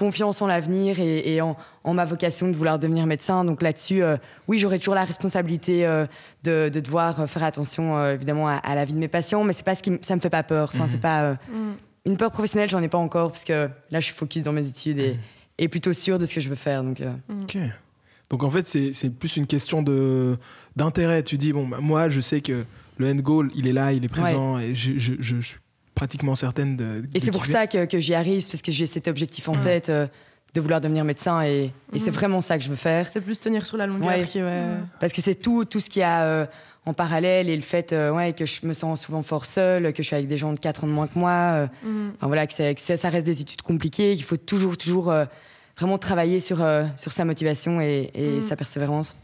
confiance en l'avenir et, en, ma vocation de vouloir devenir médecin. Donc là-dessus, euh, oui, j'aurai toujours la responsabilité euh, de, devoir faire attention euh, évidemment à, la vie de mes patients, mais c'est pas ce qui ça me fait pas peur. Enfin, c'est mhm. pas mm. une peur professionnelle, j'en ai pas encore parce que là, je suis focus dans mes études et, mhm. et plutôt sûr de ce que je veux faire. Donc,
ok. Donc en fait, c'est plus une question de d'intérêt. Tu dis bon, bah, moi, je sais que le end goal, il est là, il est présent, et je, je, je, suis pratiquement certaine de.
Et c'est pour ça que, que j'y arrive, parce que j'ai cet objectif en tête euh, de vouloir devenir médecin et, et c'est vraiment ça que je veux faire.
C'est plus tenir sur la longueur
mm. Parce que c'est tout, tout ce qu'il y a euh, en parallèle et le fait euh, ouais, que je me sens souvent fort seule, que je suis avec des gens de 4 ans de moins que moi. Enfin, voilà, que, ça reste des études compliquées, qu'il faut toujours, toujours vraiment travailler sur, sur sa motivation et, et sa persévérance.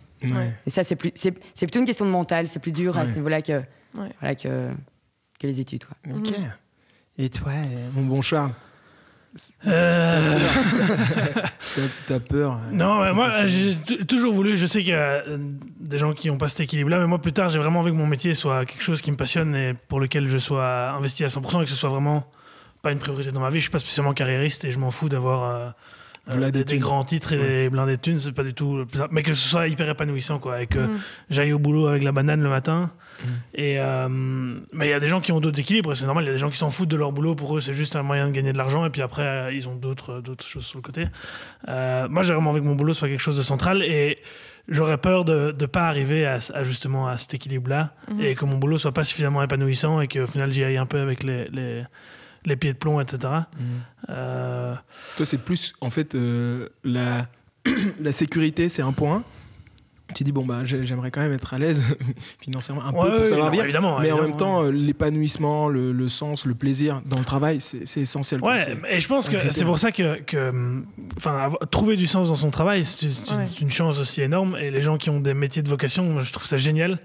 Et ça, c'est, plus, c'est, plutôt une question de mental, c'est plus dur à ce niveau-là que, voilà, que, que les études. Quoi.
Ok. Et toi, mon bon Charles
euh...
T'as peur euh,
Non, moi j'ai toujours voulu, je sais qu'il y a euh, des gens qui ont pas cet équilibre-là, mais moi plus tard j'ai vraiment envie que mon métier soit quelque chose qui me passionne et pour lequel je sois investi à 100% et que ce soit vraiment pas une priorité dans ma vie. Je suis pas spécialement carriériste et je m'en fous d'avoir euh, euh, des, grands titres et des blindés de thunes, c'est pas du tout le plus Mais que ce soit hyper épanouissant, quoi. Et que mm. j'aille au boulot avec la banane le matin. Mm. Et, euh, mais il y a des gens qui ont d'autres équilibres, c'est normal. Il y a des gens qui s'en foutent de leur boulot. Pour eux, c'est juste un moyen de gagner de l'argent. Et puis après, euh, ils ont d'autres, d'autres choses sur le côté. moi, j'ai vraiment envie que mon boulot soit quelque chose de central. Et j'aurais peur de ne pas arriver à, justement à cet équilibre-là. Mm-hmm. Et que mon boulot soit pas suffisamment épanouissant. Et qu'au final, j'y aille un peu avec les, les les pieds de plomb, etc.
Mhm. Euh, Toi, c'est plus, en fait, euh, la, [clears throat] la sécurité, c'est un point. Tu dis, bon, bah, j'aimerais quand même être à l'aise [laughs] financièrement, un peu pour savoir vivre. mais en même temps, l'épanouissement, le, sens, le plaisir dans le travail, c'est essentiel.
Ouais, et je pense que c'est pour ça que, que trouver du sens dans son travail, c'est une chance aussi énorme. Et les gens qui ont des métiers de vocation, je trouve ça génial.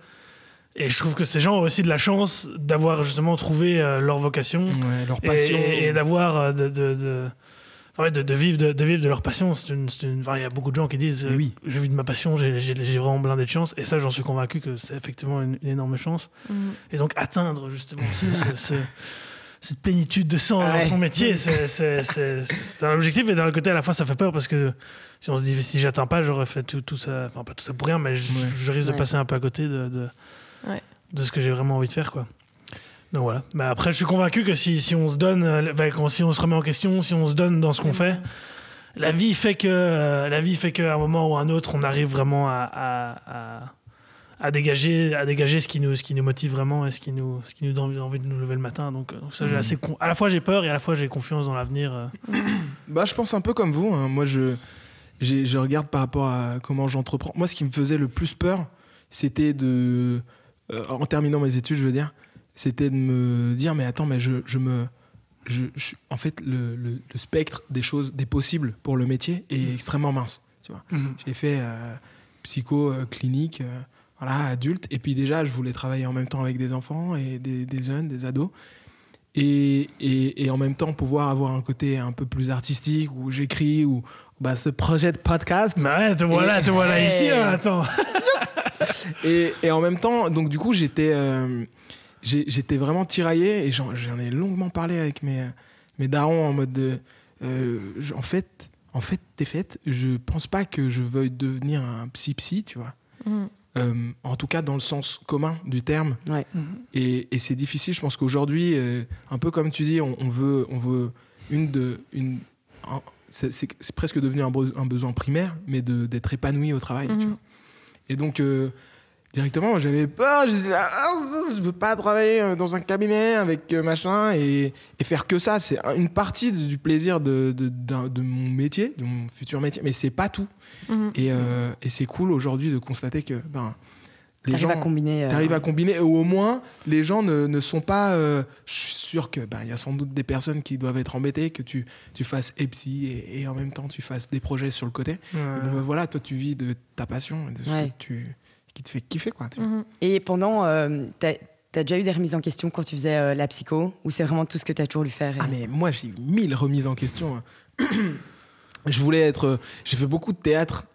Et je trouve que ces gens ont aussi de la chance d'avoir justement trouvé euh, leur vocation,
leur passion.
Et, d'avoir euh, de, de, de, de, vivre de, vivre de leur passion. C'est une, il y a beaucoup de gens qui disent euh, oui. Je vis de ma passion, j'ai vraiment blindé de chance. Et ça, j'en suis convaincu que c'est effectivement une, énorme chance. Mm. Et donc, atteindre justement [laughs] cette plénitude de sens dans son métier, [laughs] c'est un objectif. Et d'un côté, à la fois, ça fait peur parce que si on se dit si j'atteins pas, j'aurais fait tout, tout, ça, enfin pas tout ça pour rien, mais je, risque de passer un peu à côté de de ce que j'ai vraiment envie de faire, quoi. Donc voilà. Mais après, je suis convaincu que si, si on se donne, euh, si on se remet en question, si on se donne dans ce qu'on fait, la vie fait que, euh, la vie fait qu'à un moment ou à un autre, on arrive vraiment à, à, à, dégager, à dégager ce qui nous, ce qui nous motive vraiment et ce qui nous, ce qui nous donne envie de nous lever le matin. Donc, euh, ça, j'ai mm. assez à la fois j'ai peur et à la fois j'ai confiance dans l'avenir. [coughs]
bah, je pense un peu comme vous. Hein. Moi, je, je regarde par rapport à comment j'entreprends. Moi, ce qui me faisait le plus peur, c'était de euh, en terminant mes études, je veux dire, c'était de me dire, mais attends, mais je, je me. Je, en fait, le, le, spectre des choses, des possibles pour le métier est mmh. extrêmement mince. Tu vois. Mmh. J'ai fait euh, psycho euh, clinique, voilà, adulte, et puis déjà, je voulais travailler en même temps avec des enfants et des, des jeunes, des ados. Et, et, et, en même temps pouvoir avoir un côté un peu plus artistique où j'écris ou bah, ce projet de podcast.
Bah ouais, te voilà, te voilà [laughs] ici, hein, attends. [laughs] [laughs]
et, et, en même temps, donc du coup, j'étais, euh, j'étais vraiment tiraillé et j'en, ai longuement parlé avec mes, mes darons en mode de, euh, en fait, en fait, t'es faite. Je pense pas que je veuille devenir un psy-psy, tu vois.
Mhm.
Euh, en tout cas, dans le sens commun du terme.
Ouais.
Et, et c'est difficile. Je pense qu'aujourd'hui, euh, un peu comme tu dis, on, on veut, on veut une de, une, un- c'est presque devenu un, be- un besoin primaire, mais de- d'être épanoui au travail. tu
Mhm.
vois. Et donc, euh, directement, j'avais peur. Je disais, ah, je veux pas travailler euh, dans un cabinet avec euh, machin et, et faire que ça. C'est un- une partie du plaisir de, de mon métier, de mon futur métier, mais c'est pas tout.
Mhm.
Et, euh, et c'est cool aujourd'hui de constater que ben, les gens
à combiner. euh,
à combiner, ou au moins les gens ne, ne sont pas. euh, je suis sûr que bah, il y a sans doute des personnes qui doivent être embêtées que tu, tu fasses EPSI et, et en même temps tu fasses des projets sur le côté. Et bon, bah, voilà, toi tu vis de ta passion, de ce
Ouais.
que tu, qui te fait kiffer quoi.
Mhm.
Et pendant, euh, t'as as déjà eu des remises en question quand tu faisais euh, la psycho Ou c'est vraiment tout ce que t'as toujours lu faire et-
Ah mais moi j'ai eu mille remises en question. hein. [clears throat] je voulais être. J'ai fait beaucoup de théâtre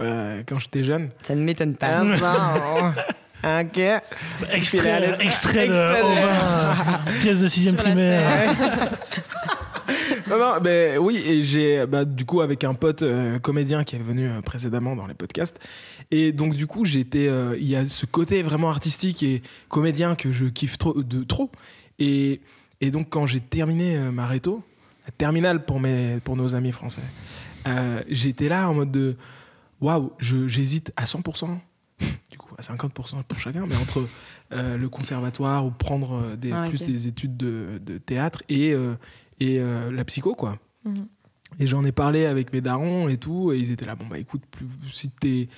euh, quand j'étais jeune.
Ça ne m'étonne pas.
Ah, ça, [laughs] oh. ok.
Extrait,
Extrait
extrait de Aubin, [laughs] pièce de sixième primaire. [laughs]
Non, non, ben oui, et j'ai bah, du coup avec un pote euh, comédien qui est venu euh, précédemment dans les podcasts. Et donc du coup, j'étais, euh, il y a ce côté vraiment artistique et comédien que je kiffe trop, de trop. Et, et donc quand j'ai terminé euh, ma réto, la terminale pour mes, pour nos amis français, euh, j'étais là en mode de, waouh, j'hésite à 100%. [laughs] Du coup, à 50% pour chacun, mais entre euh, le conservatoire ou prendre euh, des,
Ah,
plus des études de, de théâtre et, euh, et euh, la psycho, quoi.
Mhm.
Et j'en ai parlé avec mes darons et tout, et ils étaient là, bon bah écoute, plus, si t'es...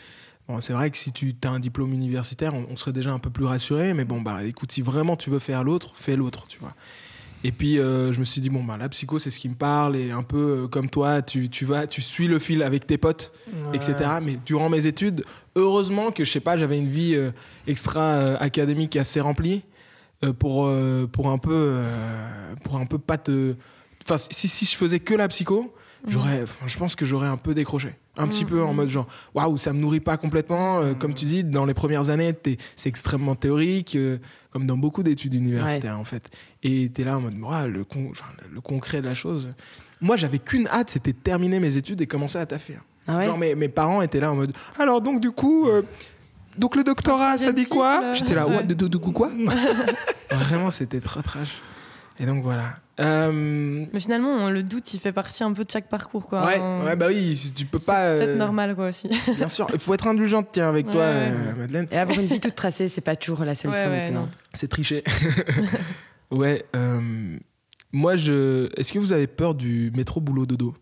Bon, c'est vrai que si tu as un diplôme universitaire, on, on serait déjà un peu plus rassuré, mais bon bah écoute, si vraiment tu veux faire l'autre, fais l'autre, tu vois. Et puis euh, je me suis dit, bon bah la psycho c'est ce qui me parle, et un peu euh, comme toi, tu, tu vas, tu suis le fil avec tes potes, etc. Mais durant mes études, heureusement que je sais pas, j'avais une vie euh, extra académique assez remplie pour, pour un peu pour un peu pas te enfin si, si je faisais que la psycho j'aurais enfin, je pense que j'aurais un peu décroché un petit
Mhm.
peu en mode genre waouh ça me nourrit pas complètement Euh, comme tu dis dans les premières années c'est extrêmement théorique euh, comme dans beaucoup d'études universitaires en fait et t'es là en mode Ouah, le, con- concret de la chose moi j'avais qu'une hâte c'était de terminer mes études et commencer à taffer
Ah ouais?
Genre mes, mes parents étaient là en mode alors donc du coup euh, donc le doctorat ça dit quoi? J'étais là
Ouais.
what de, de, de quoi? [laughs] Vraiment c'était trop trash. Et donc voilà. Euh,
Mais finalement, on- le doute, il fait partie un peu de chaque parcours. Quoi.
ouais,
On-
ouais, bah oui, tu peux
c'est
pas.
peut-être
euh,
normal quoi aussi. [laughs]
Bien sûr, il faut être indulgente tiens avec toi,
Ouais,
euh, Madeleine.
Et avoir une vie toute tracée, c'est pas toujours la solution.
Ouais, ouais,
non hein.
C'est tricher. [laughs] ouais. euh, moi, je. Est-ce que vous avez peur du métro boulot dodo?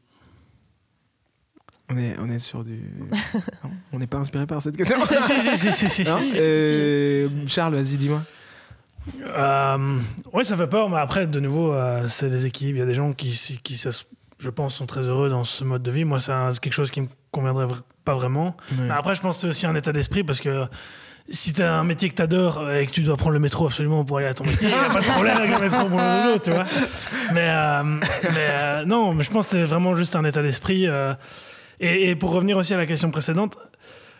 On est, on est sur du. [laughs] Non, on n'est pas inspiré par cette question. Non. Euh, Charles, vas-y, dis-moi.
Euh, oui, ça fait peur, mais après, de nouveau, euh, c'est des équilibres. Il y a des gens qui, qui ça je pense, sont très heureux dans ce mode de vie. Moi, c'est quelque chose qui me conviendrait pas vraiment. Mais après, je pense que c'est aussi un état d'esprit parce que si tu as un métier que tu adores et que tu dois prendre le métro absolument pour aller à ton métier, il n'y a pas de problème avec le métro pour le dodo, tu vois. Mais, euh, mais non, mais je pense que c'est vraiment juste un état d'esprit. et, et pour revenir aussi à la question précédente,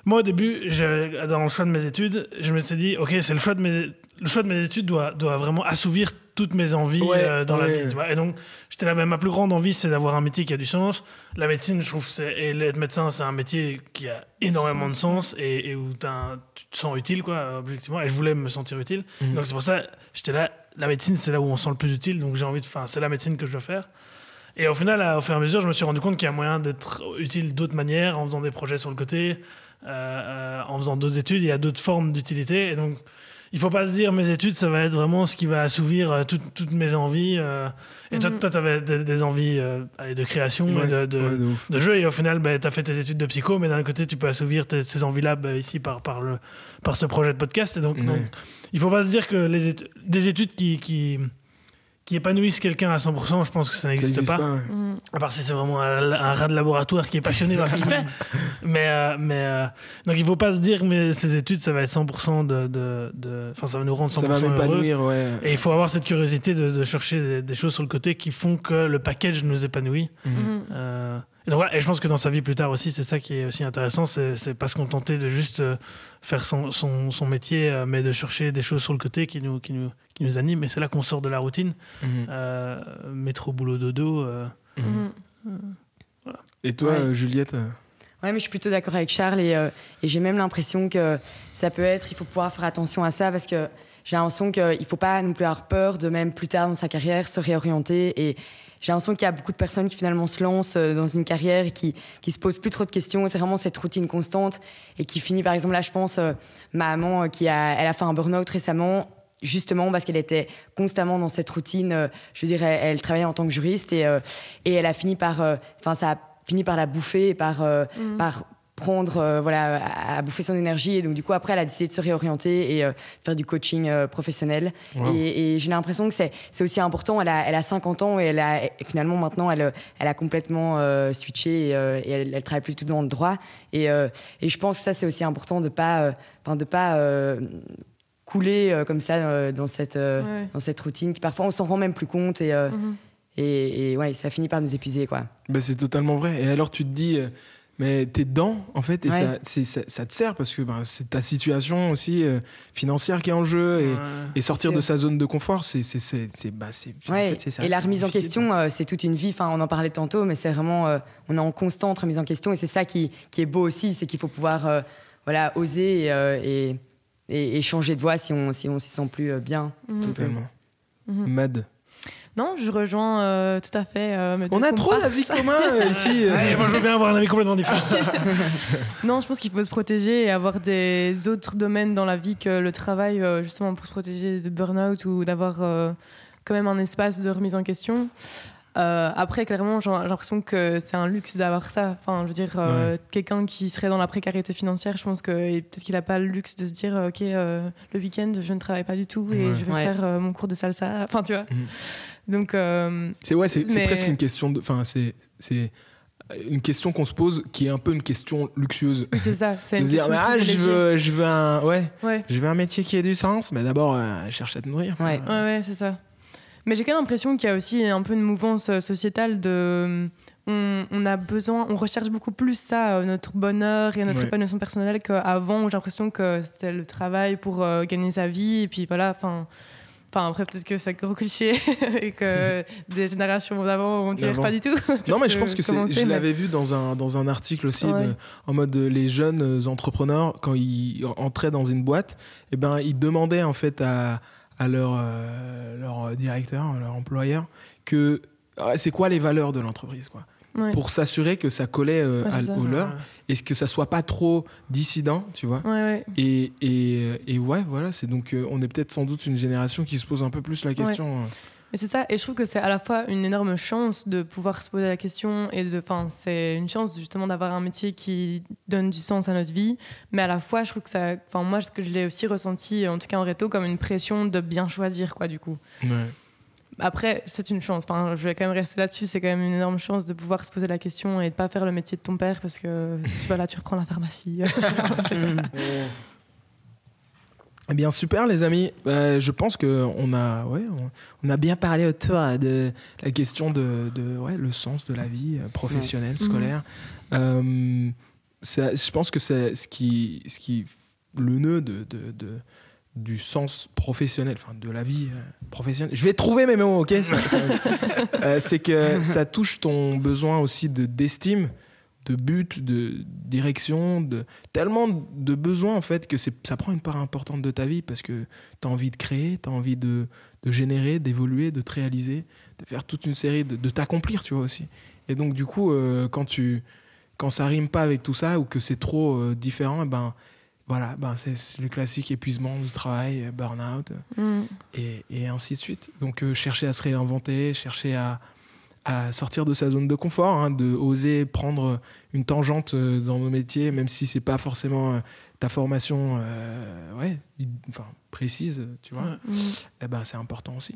moi, au début, je- dans le choix de mes études, je me suis dit, OK, c'est le choix de mes, le choix de mes études doit, doit vraiment assouvir toutes mes envies
Ouais,
euh, dans la vie. Tu vois et donc, j'étais là, ma plus grande envie, c'est d'avoir un métier qui a du sens. La médecine, je trouve, et être médecin, c'est un métier qui a énormément de sens et, et où t'as un- tu te sens utile, quoi, objectivement. Et je voulais me sentir utile.
Mhm.
Donc, c'est pour ça, j'étais là, la médecine, c'est là où on se sent le plus utile. Donc, j'ai envie de, enfin, c'est la médecine que je dois faire. Et au final, au fur et à mesure, je me suis rendu compte qu'il y a moyen d'être utile d'autres manières, en faisant des projets sur le côté, euh, euh, en faisant d'autres études, il y a d'autres formes d'utilité. Et donc, il faut pas se dire mes études, ça va être vraiment ce qui va assouvir euh, toutes, toutes mes envies. euh. et toi,
Mhm.
toi, tu avais des, des envies euh, de création, et de, de,
ouais, de ouf.
de jeu. Et au final, tu as fait tes études de psycho, mais d'un côté, tu peux assouvir tes- ces envies-là bah, ici par, par, le, par ce projet de podcast. Et donc,
Ouais.
donc, il faut pas se dire que les étu- des études qui, qui, qui épanouissent quelqu'un à 100%, je pense que ça n'existe
existe
pas.
pas. ouais.
Mhm.
À part si c'est vraiment un, un rat de laboratoire qui est passionné par ce qu'il fait. [laughs] Mais, euh, mais euh, donc il faut pas se dire que ces études, ça va être 100% de, de, de- Enfin, ça va nous rendre 100%
Ça va
heureux.
m'épanouir, ouais.
Et il faut avoir cette curiosité de, de chercher des, des choses sur le côté qui font que le package nous épanouit.
Mhm.
Mhm.
Euh, Et, donc, voilà, et je pense que dans sa vie plus tard aussi, c'est ça qui est aussi intéressant, c'est pas se contenter de juste euh, faire son, son, son métier, euh, mais de chercher des choses sur le côté qui nous, qui nous, qui nous animent. Et c'est là qu'on sort de la routine.
Mhm.
Euh, métro, boulot, dodo. euh,
Mhm. Et toi,
Ouais.
Juliette
Ouais, mais je suis plutôt d'accord avec Charles et, euh, et j'ai même l'impression que ça peut être, il faut pouvoir faire attention à ça parce que j'ai l'impression qu'il ne faut pas non plus avoir peur de même plus tard dans sa carrière se réorienter et j'ai l'impression qu'il y a beaucoup de personnes qui finalement se lancent euh, dans une carrière et qui, qui se posent plus trop de questions. C'est vraiment cette routine constante et qui finit, par exemple, là, je pense, euh, ma maman euh, qui a, elle a fait un burn-out récemment justement parce qu'elle était constamment dans cette routine. je veux dire, elle, elle travaillait en tant que juriste et, et elle a fini par, enfin, ça a fini par la bouffer et par,
Mhm.
par prendre, euh, voilà, à, à bouffer son énergie. Et donc, du coup, après, elle a décidé de se réorienter et euh, de faire du coaching euh, professionnel.
Wow.
Et, et j'ai l'impression que c'est c'est aussi important. Elle a, elle a 50 ans et elle a, et finalement, maintenant, elle, elle a complètement euh, switché et, euh, et elle, elle travaille plus tout dans le droit. Et, euh, et je pense que ça, c'est aussi important de pas, euh, enfin, de pas euh, couler euh, comme ça euh, dans, cette, euh,
Ouais.
dans cette routine qui parfois on s'en rend même plus compte et, euh,
Mhm.
et, et ouais, ça finit par nous épuiser. Quoi.
Bah, c'est totalement vrai. Et alors tu te dis, euh, mais t'es dedans en fait, et
Ouais.
ça, ça, ça te sert parce que bah, c'est ta situation aussi euh, financière qui est en jeu. Et,
ouais.
et sortir de sa zone de confort, c'est c'est c'est c'est- bah, en
Ouais,
fait,
et la remise en question, euh, c'est toute une vie. Enfin, on en parlait tantôt, mais c'est vraiment, euh, on est en constante remise en question, et c'est ça qui, qui est beau aussi, c'est qu'il faut pouvoir, euh, voilà, oser et, euh, et, changer de voie si on si on s'y sent plus euh, bien.
Mhm.
Totalement.
Mhm.
Mad.
Non, je rejoins euh, tout à fait. euh,
On a trop d'avis communs euh, ici. euh.
Ouais, moi, je veux bien avoir un avis complètement différent. [laughs]
Non, je pense qu'il faut se protéger et avoir des autres domaines dans la vie que le travail, euh, justement pour se protéger de burn-out ou d'avoir euh, quand même un espace de remise en question. Euh, après, clairement, j'ai l'impression que c'est un luxe d'avoir ça. Enfin, je veux dire, euh, quelqu'un qui serait dans la précarité financière, je pense que peut-être qu'il n'a pas le luxe de se dire, ok, euh, le week-end, je ne travaille pas du tout et
Ouais.
je vais
Ouais.
faire euh, mon cours de salsa. Enfin, tu vois.
Mhm.
Donc, euh,
C'est ouais, c'est
Mais-
presque une question de. Enfin, c'est c'est une question qu'on se pose qui est un peu une question luxueuse.
oui, c'est ça. C'est [laughs]
De
une
dire,
question
mais, ah, je veux, je veux un, ouais,
Ouais.
je veux un métier qui ait du sens, mais d'abord, euh, je cherche à te nourrir.
Ouais.
Ouais, ouais, c'est ça. Mais j'ai quand même l'impression qu'il y a aussi un peu une mouvance euh, sociétale de. On, on a besoin, on recherche beaucoup plus ça, euh, notre bonheur et notre
Ouais.
épanouissement personnel qu'avant où j'ai l'impression que c'était le travail pour euh, gagner sa vie. Et puis voilà, enfin. Enfin, après, peut-être que c'est gros cliché [laughs] et que des générations d'avant, on ne dirait pas du tout. [laughs]
Non, mais je pense que c'est. Je l'avais vu dans un, dans un article aussi,
Ouais.
de- en mode euh, les jeunes euh, entrepreneurs, quand ils entraient dans une boîte, eh ben, ils demandaient en fait à, à leur, euh, leur directeur, leur employeur, que ah, c'est quoi les valeurs de l'entreprise, quoi.
Ouais.
Pour s'assurer que ça collait euh,
Ouais,
à-
ça.
aux leurs et que ça soit pas trop dissident, tu vois.
Ouais, ouais.
Et, et, et ouais, voilà, c'est donc euh, on est peut-être sans doute une génération qui se pose un peu plus la question. euh.
Mais c'est ça, et je trouve que c'est à la fois une énorme chance de pouvoir se poser la question, et de, enfin, c'est une chance justement d'avoir un métier qui donne du sens à notre vie, mais à la fois, je trouve que ça, enfin, moi, ce que je l'ai aussi ressenti, en tout cas en réto, comme une pression de bien choisir, quoi, du coup.
Ouais.
Après, c'est une chance, enfin, je vais quand même rester là-dessus, c'est quand même une énorme chance de pouvoir se poser la question et de pas faire le métier de ton père parce que tu vas là, tu reprends la pharmacie. [laughs]
Eh bien, super, les amis. Euh, je pense que on a, ouais, on, on a bien parlé autour de la question de, de ouais, le sens de la vie euh, professionnelle,
Mhm.
scolaire. Euh, ça- je pense que c'est ce qui, ce qui, le nœud de, de, de- du sens professionnel, enfin de la vie euh, professionnelle. Je vais trouver mes mots, ok [laughs] Euh, C'est que ça touche ton besoin aussi de d'estime, de but, de direction, de tellement de besoins en fait que c'est- ça prend une part importante de ta vie parce que tu as envie de créer, tu as envie de, de générer, d'évoluer, de te réaliser, de faire toute une série, de, de t'accomplir, tu vois aussi. Et donc du coup, euh, quand tu quand ça rime pas avec tout ça ou que c'est trop euh, différent, eh ben voilà, ben c'est le classique épuisement du travail, euh, burn-out
Mm.
et, et ainsi de suite. Donc euh, chercher à se réinventer, chercher à, à sortir de sa zone de confort, hein, de oser prendre une tangente euh, dans nos métiers, même si c'est pas forcément euh, ta formation euh, ouais, enfin, précise, tu vois.
Mm.
Eh ben, c'est important aussi.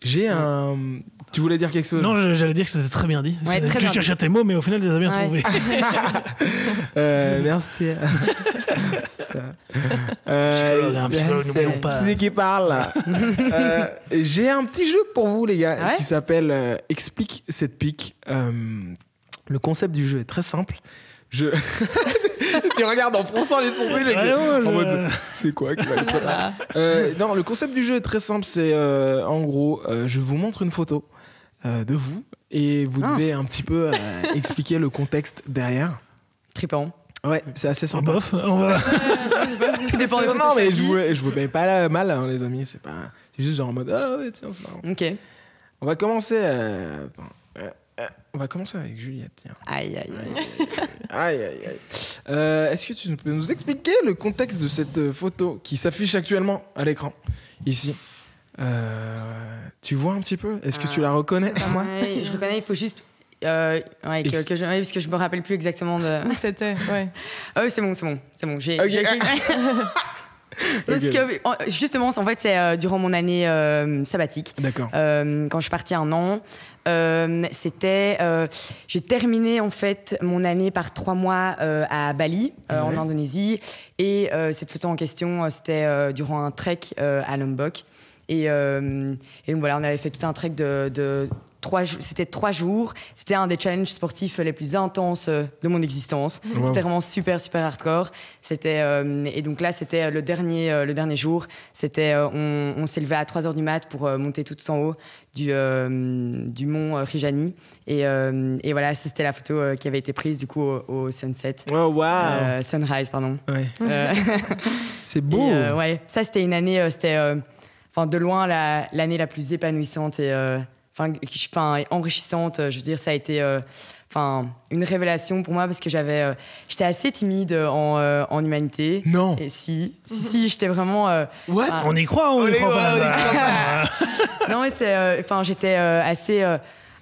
J'ai un. Tu voulais dire quelque chose?
Non, j'allais dire que c'était très bien dit.
Ouais, très
tu
bien
cherchais tes mots, mais au final, tu les as bien
Ouais.
trouvés. [laughs] [laughs]
Euh, merci. [laughs] [laughs] Euh,
Psychologue, un psychologue,
c'est
n'oublions pas.
c'est qui parle? [laughs] Euh, J'ai un petit jeu pour vous, les gars,
Ouais?
qui s'appelle euh, Explique cette pique. Euh, Le concept du jeu est très simple. Je... [laughs] tu regardes en fronçant les sourcils. le gars.
ouais, je-
En mode, c'est quoi qui va quoi Euh, Non, le concept du jeu est très simple. C'est euh, en gros, euh, je vous montre une photo euh, de vous et vous
Ah.
devez un petit peu euh, expliquer le contexte derrière.
Trippant.
Ouais, c'est assez sympa.
bof, on va. [laughs]
Tout dépend des
non,
photos
mais je vous, je mets pas là, mal, hein, les amis. C'est pas, c'est juste genre en mode ah ouais tiens c'est marrant.
Ok.
On va commencer. euh, attends, euh, euh, on va commencer avec Juliette. Tiens.
Aïe, aïe, aïe.
Aïe aïe aïe. Euh, Est-ce que tu peux nous expliquer le contexte de cette photo qui s'affiche actuellement à l'écran ici? Euh, Tu vois un petit peu? Est-ce que tu la reconnais?
pas moi.
Ouais, [laughs] je reconnais, il faut juste. Euh, ouais, que, je, ouais, parce que je me rappelle plus exactement de.
Où c'était Ouais. [laughs]
Ah oui, c'est bon, c'est bon, c'est bon. J'ai,
Ok.
j'ai- j'ai- [laughs] [laughs] Parce que, en- justement, en fait, c'est euh, durant mon année euh, sabbatique,
D'accord.
euh, quand je suis partie un an. euh, c'était, euh, j'ai terminé en fait mon année par trois mois euh, à Bali, euh, en. Indonésie, et euh, cette photo en question, c'était euh, durant un trek euh, à Lombok. Et, euh, et donc voilà, on avait fait tout un trek de, de trois jours. C'était trois jours. C'était un des challenges sportifs les plus intenses euh, de mon existence.
Wow.
C'était vraiment super, super hardcore. C'était euh, et donc là, c'était le dernier, euh, le dernier jour. C'était, euh, on, on s'est levé à 3 heures du mat pour euh, monter tout en haut du, euh, du mont euh, Rijani. Et, euh, et voilà, c'était la photo euh, qui avait été prise du coup au, au sunset,
Oh waouh
Euh, sunrise, pardon.
Ouais.
Euh, [laughs]
C'est beau
et, euh, ouais, ça c'était une année, euh, c'était euh, enfin de loin la- l'année la, plus épanouissante et euh, enfin qui- enfin, enrichissante. Je veux dire, ça a été euh, enfin une révélation pour moi parce que j'avais, euh, j'étais assez timide en, euh, en humanité.
Non.
Et si, si, si, j'étais vraiment.
What?
On y croit on
On
y croit [laughs]
croit,
pas
on y
non mais c'est, enfin j'étais assez.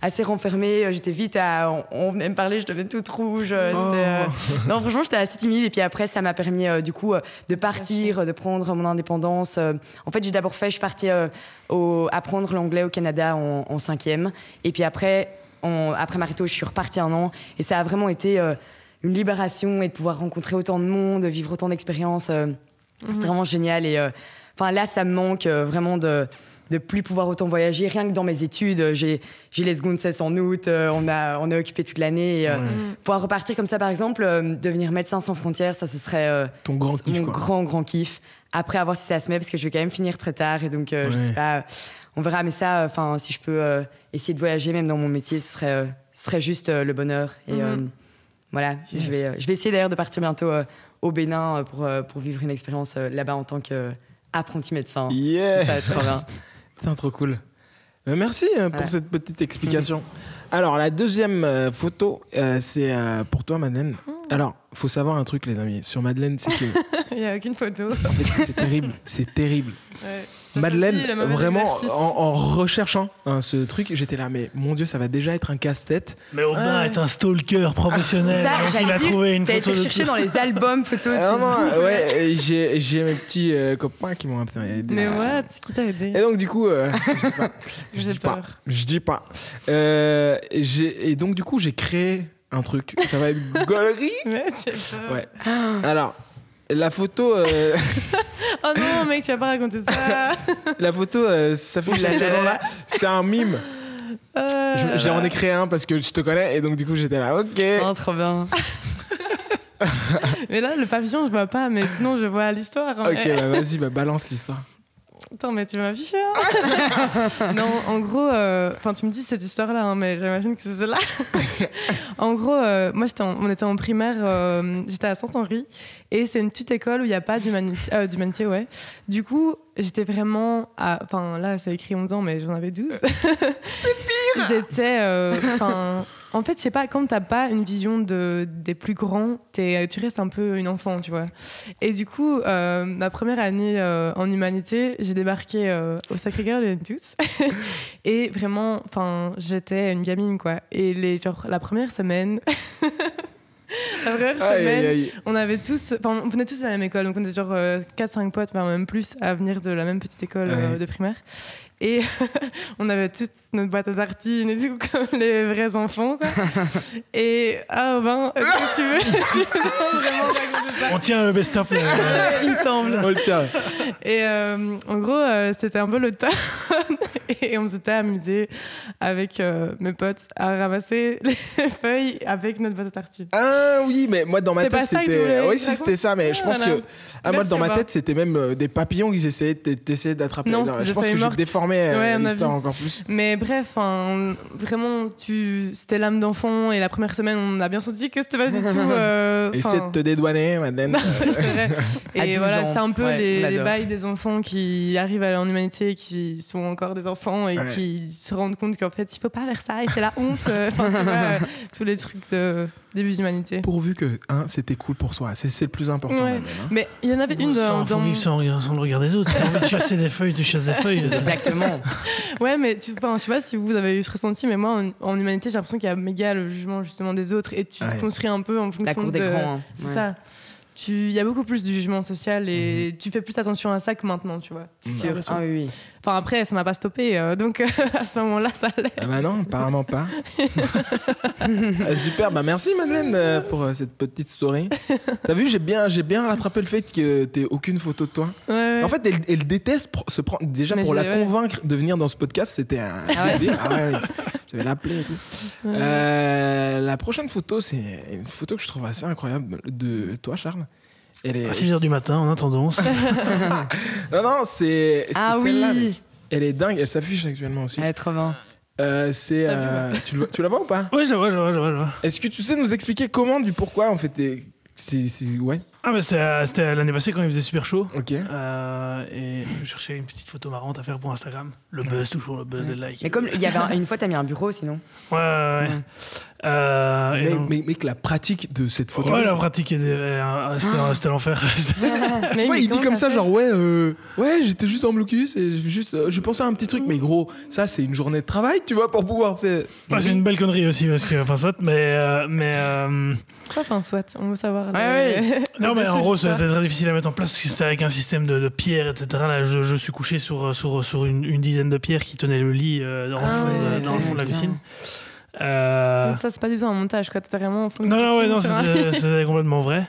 Assez renfermée, euh, j'étais vite à. On, on venait me parler, je devenais toute rouge. euh,
Oh.
euh, Non, franchement, j'étais assez timide. Et puis après, ça m'a permis, du coup, de partir, de prendre mon indépendance. En fait, j'ai d'abord fait, je suis partie au- apprendre l'anglais au Canada en, en cinquième. Et puis après, en- après Marito, je suis repartie un an. Et ça a vraiment été une libération et de pouvoir rencontrer autant de monde, vivre autant d'expériences. euh, C'était vraiment génial. Et euh, enfin, là, ça me manque euh, vraiment de de plus pouvoir autant voyager. Rien que dans mes études, euh, j'ai j'ai les secondes cesse en août, euh, on a on est occupé toute l'année. euh,
Ouais.
Pouvoir repartir comme ça, par exemple, euh, devenir médecin sans frontières, ça ce serait euh,
Ton grand kiff
mon
quoi.
grand grand kiff. Après, à voir si ça se met, parce que je vais quand même finir très tard et donc euh, je
Ouais.
sais pas. On verra, mais ça, enfin, si je peux euh, essayer de voyager même dans mon métier, ce serait euh, ce serait juste euh, le bonheur. Et
Mhm.
euh, voilà,
Yes.
je vais euh, je vais essayer d'ailleurs de partir bientôt euh, au Bénin euh, pour euh, pour vivre une expérience euh, là-bas en tant qu'apprenti médecin.
Yeah
Ça va être trop bien. [laughs]
Putain, trop cool. Euh, merci euh, pour
Voilà.
cette petite explication. [laughs] Alors, la deuxième euh, photo, euh, c'est euh, pour toi, Madeleine. Alors, faut savoir un truc, les amis. Sur Madeleine, c'est que [laughs]
Il n'y a aucune photo.
en fait, c'est terrible. C'est terrible.
Ouais.
Madeleine, vraiment, en, en recherchant hein, ce truc, j'étais là, mais mon Dieu, ça va déjà être un casse-tête.
Mais Aubin
Ouais.
est un stalker professionnel.
Ça,
donc il
j'allais
a trouvé une
T'as
photo
été
de
chercher dans les albums photos de
Ah non, ouais, et j'ai j'ai mes petits euh, copains qui m'ont aidé.
Mais
ça.
what? Qui t'a aidé?
Et donc, du coup, euh, [laughs] je dis pas. Je
J'ai
dis pas.
peur.
Je dis pas. Euh, j'ai- et donc, du coup, j'ai créé un truc. Ça va être [laughs] gaulerie? Ouais. Alors, la photo, euh, [laughs]
Oh non, mec, tu vas pas raconter ça. [laughs]
la photo euh, s'affiche
Ouh là.
C'est un mime.
Euh,
Je- J'ai en ai créé un parce que je te connais et donc du coup j'étais là. Ok.
Oh, trop bien. [laughs]
Mais là, le papillon, je vois pas, mais sinon, je vois l'histoire. hein.
Ok, bah vas-y, bah balance l'histoire.
Attends, mais tu m'as affiché. Hein [laughs] non, en gros, euh, enfin, tu me dis cette histoire-là, hein, mais j'imagine que c'est celle-là. [laughs] en gros, euh, moi, j'étais on était en primaire, euh, j'étais à Saint-Henri, et c'est une petite école où il n'y a pas d'humanité, d'humanité, ouais. Du coup, j'étais vraiment, à- enfin, là, c'est écrit 11 ans, mais j'en avais 12. c'est pire. [laughs] J'étais, enfin, en fait, je sais pas, quand t'as pas une vision de des plus grands, t'es- tu restes un peu une enfant, tu vois. Et du coup, euh, ma première année euh, en humanité, j'ai débarqué euh, au Sacré-Cœur de tous. [laughs] et vraiment, enfin, j'étais une gamine, quoi. Et les, genre, la première semaine. [laughs] la première
Aïe,
semaine,
aïe, aïe.
on avait tous, enfin, on venait tous de la même école, donc on était genre 4-5 potes, mais même plus, à venir de la même petite école euh,
Ouais.
de primaire. Et [laughs] on avait toutes notre boîte à tartines et tout, [laughs] comme les vrais enfants, quoi. [laughs] Et, ah, ben, est-ce que tu veux? Vraiment
On tient le best-of. là.
Il me semble.
On le tient.
Et euh, en gros, euh, c'était un peu le temps. et on s'était amusé avec euh, mes potes à ramasser les feuilles avec notre pâte à tartine.
Ah oui, mais moi dans ma tête c'était. Oui, si c'était ça, mais je pense
voilà.
que. Ah, moi dans ma tête c'était même euh, des papillons qu'ils essayaient d'attraper.
Non,
Non,
c'était
je pense que j'ai déformé euh,
Ouais,
l'histoire encore plus.
Mais bref, vraiment, tu... c'était l'âme d'enfant et la première semaine, on a bien senti que c'était pas du tout. [laughs] euh,
Essaie de te dédouaner, madeleine. [laughs]
c'est vrai.
À
Et
12
voilà, c'est un peu
Ouais,
les, bails des enfants qui arrivent à en humanité, qui sont encore des enfants et
Ouais.
qui se rendent compte qu'en fait, il faut pas faire ça et c'est la honte. [laughs] Enfin, tu vois, euh, tous les trucs de début d'humanité.
Pourvu que hein, c'était cool pour toi. C'est le plus important.
Ouais.
hein.
Mais il y en avait une
Sans,
dans.
faut
dans-
vivre sans, sans le regard des autres. Si t'as envie de chasser des feuilles, tu chasses des feuilles.
Exactement. [laughs]
Ouais, mais tu, enfin, je sais pas si vous avez eu ce ressenti, mais moi, en, en humanité, j'ai l'impression qu'il y a méga le jugement justement des autres et tu
Ouais.
te construis un peu en fonction
La cour
de.
des grands. hein.
C'est
Ouais.
ça. Il y a beaucoup plus de jugement social et tu fais plus attention à ça que maintenant, tu vois.
Mm.
J'ai l'impression.
Ah oui, oui.
Enfin, après, ça m'a pas stoppé, euh, donc [laughs] à ce moment-là, ça allait.
Ah bah non, apparemment pas. [laughs] Ah, super, bah merci Madeleine euh, pour euh, cette petite story. T'as vu, j'ai bien, j'ai bien rattrapé le fait que t'aies aucune photo de toi.
Ouais, ouais.
En fait, elle, elle déteste pr- se prendre. Déjà
Mais
pour la
ouais.
convaincre de venir dans ce podcast, c'était un.
Ah
Ah. Je vais l'appeler et tout. Euh, la prochaine photo, c'est une photo que je trouve assez incroyable de toi, Charles. Elle est.
À 6h du matin, en attendant. [laughs]
Non, non, c'est.
Ah oui.
Elle est dingue, elle s'affiche actuellement aussi.
Elle est trop bien.
Euh, c'est. Euh, tu, le la vois ou pas?
Oui, je vois, je vois, je vois. vois.
Est-ce que tu sais nous expliquer comment, du pourquoi en fait c'est, Ouais,
Ah, mais c'était l'année passée quand il faisait super chaud.
ok.
Euh, et je cherchais une petite photo marrante à faire pour Instagram. Le buzz, toujours le buzz des likes.
Mais comme il y avait un- une fois, t'as mis un bureau sinon.
Ouais, ouais, ouais. Euh,
Mais,
donc-
mais, mec, la pratique de cette photo.
Ouais, la pratique, était- euh, c'était c'était l'enfer. [laughs]
Ouais, [laughs] il dit comme ça, genre, ouais, euh, ouais, j'étais juste en blocus et j'ai juste, euh, je pensais à un petit truc, mais gros, ça, c'est une journée de travail, tu vois, pour pouvoir faire.
Ouais, c'est une belle connerie aussi, parce que, enfin, soit, mais. euh, mais euh,
enfin, soit, on veut savoir.
Ouais,
les- [laughs]
non, mais en gros, c'était très difficile à mettre en place parce que c'était avec un système de, de pierres, etc. Là, je, je suis couché sur, sur, sur une, une dizaine de pierres qui tenaient le lit euh, dans, le
Ah
fond,
ouais,
de, dans le fond de la
putain.
piscine. Euh,
Ça, c'est pas du tout un montage, quoi. T'es vraiment. fond
non, non, ouais, non, c'était [laughs] complètement vrai.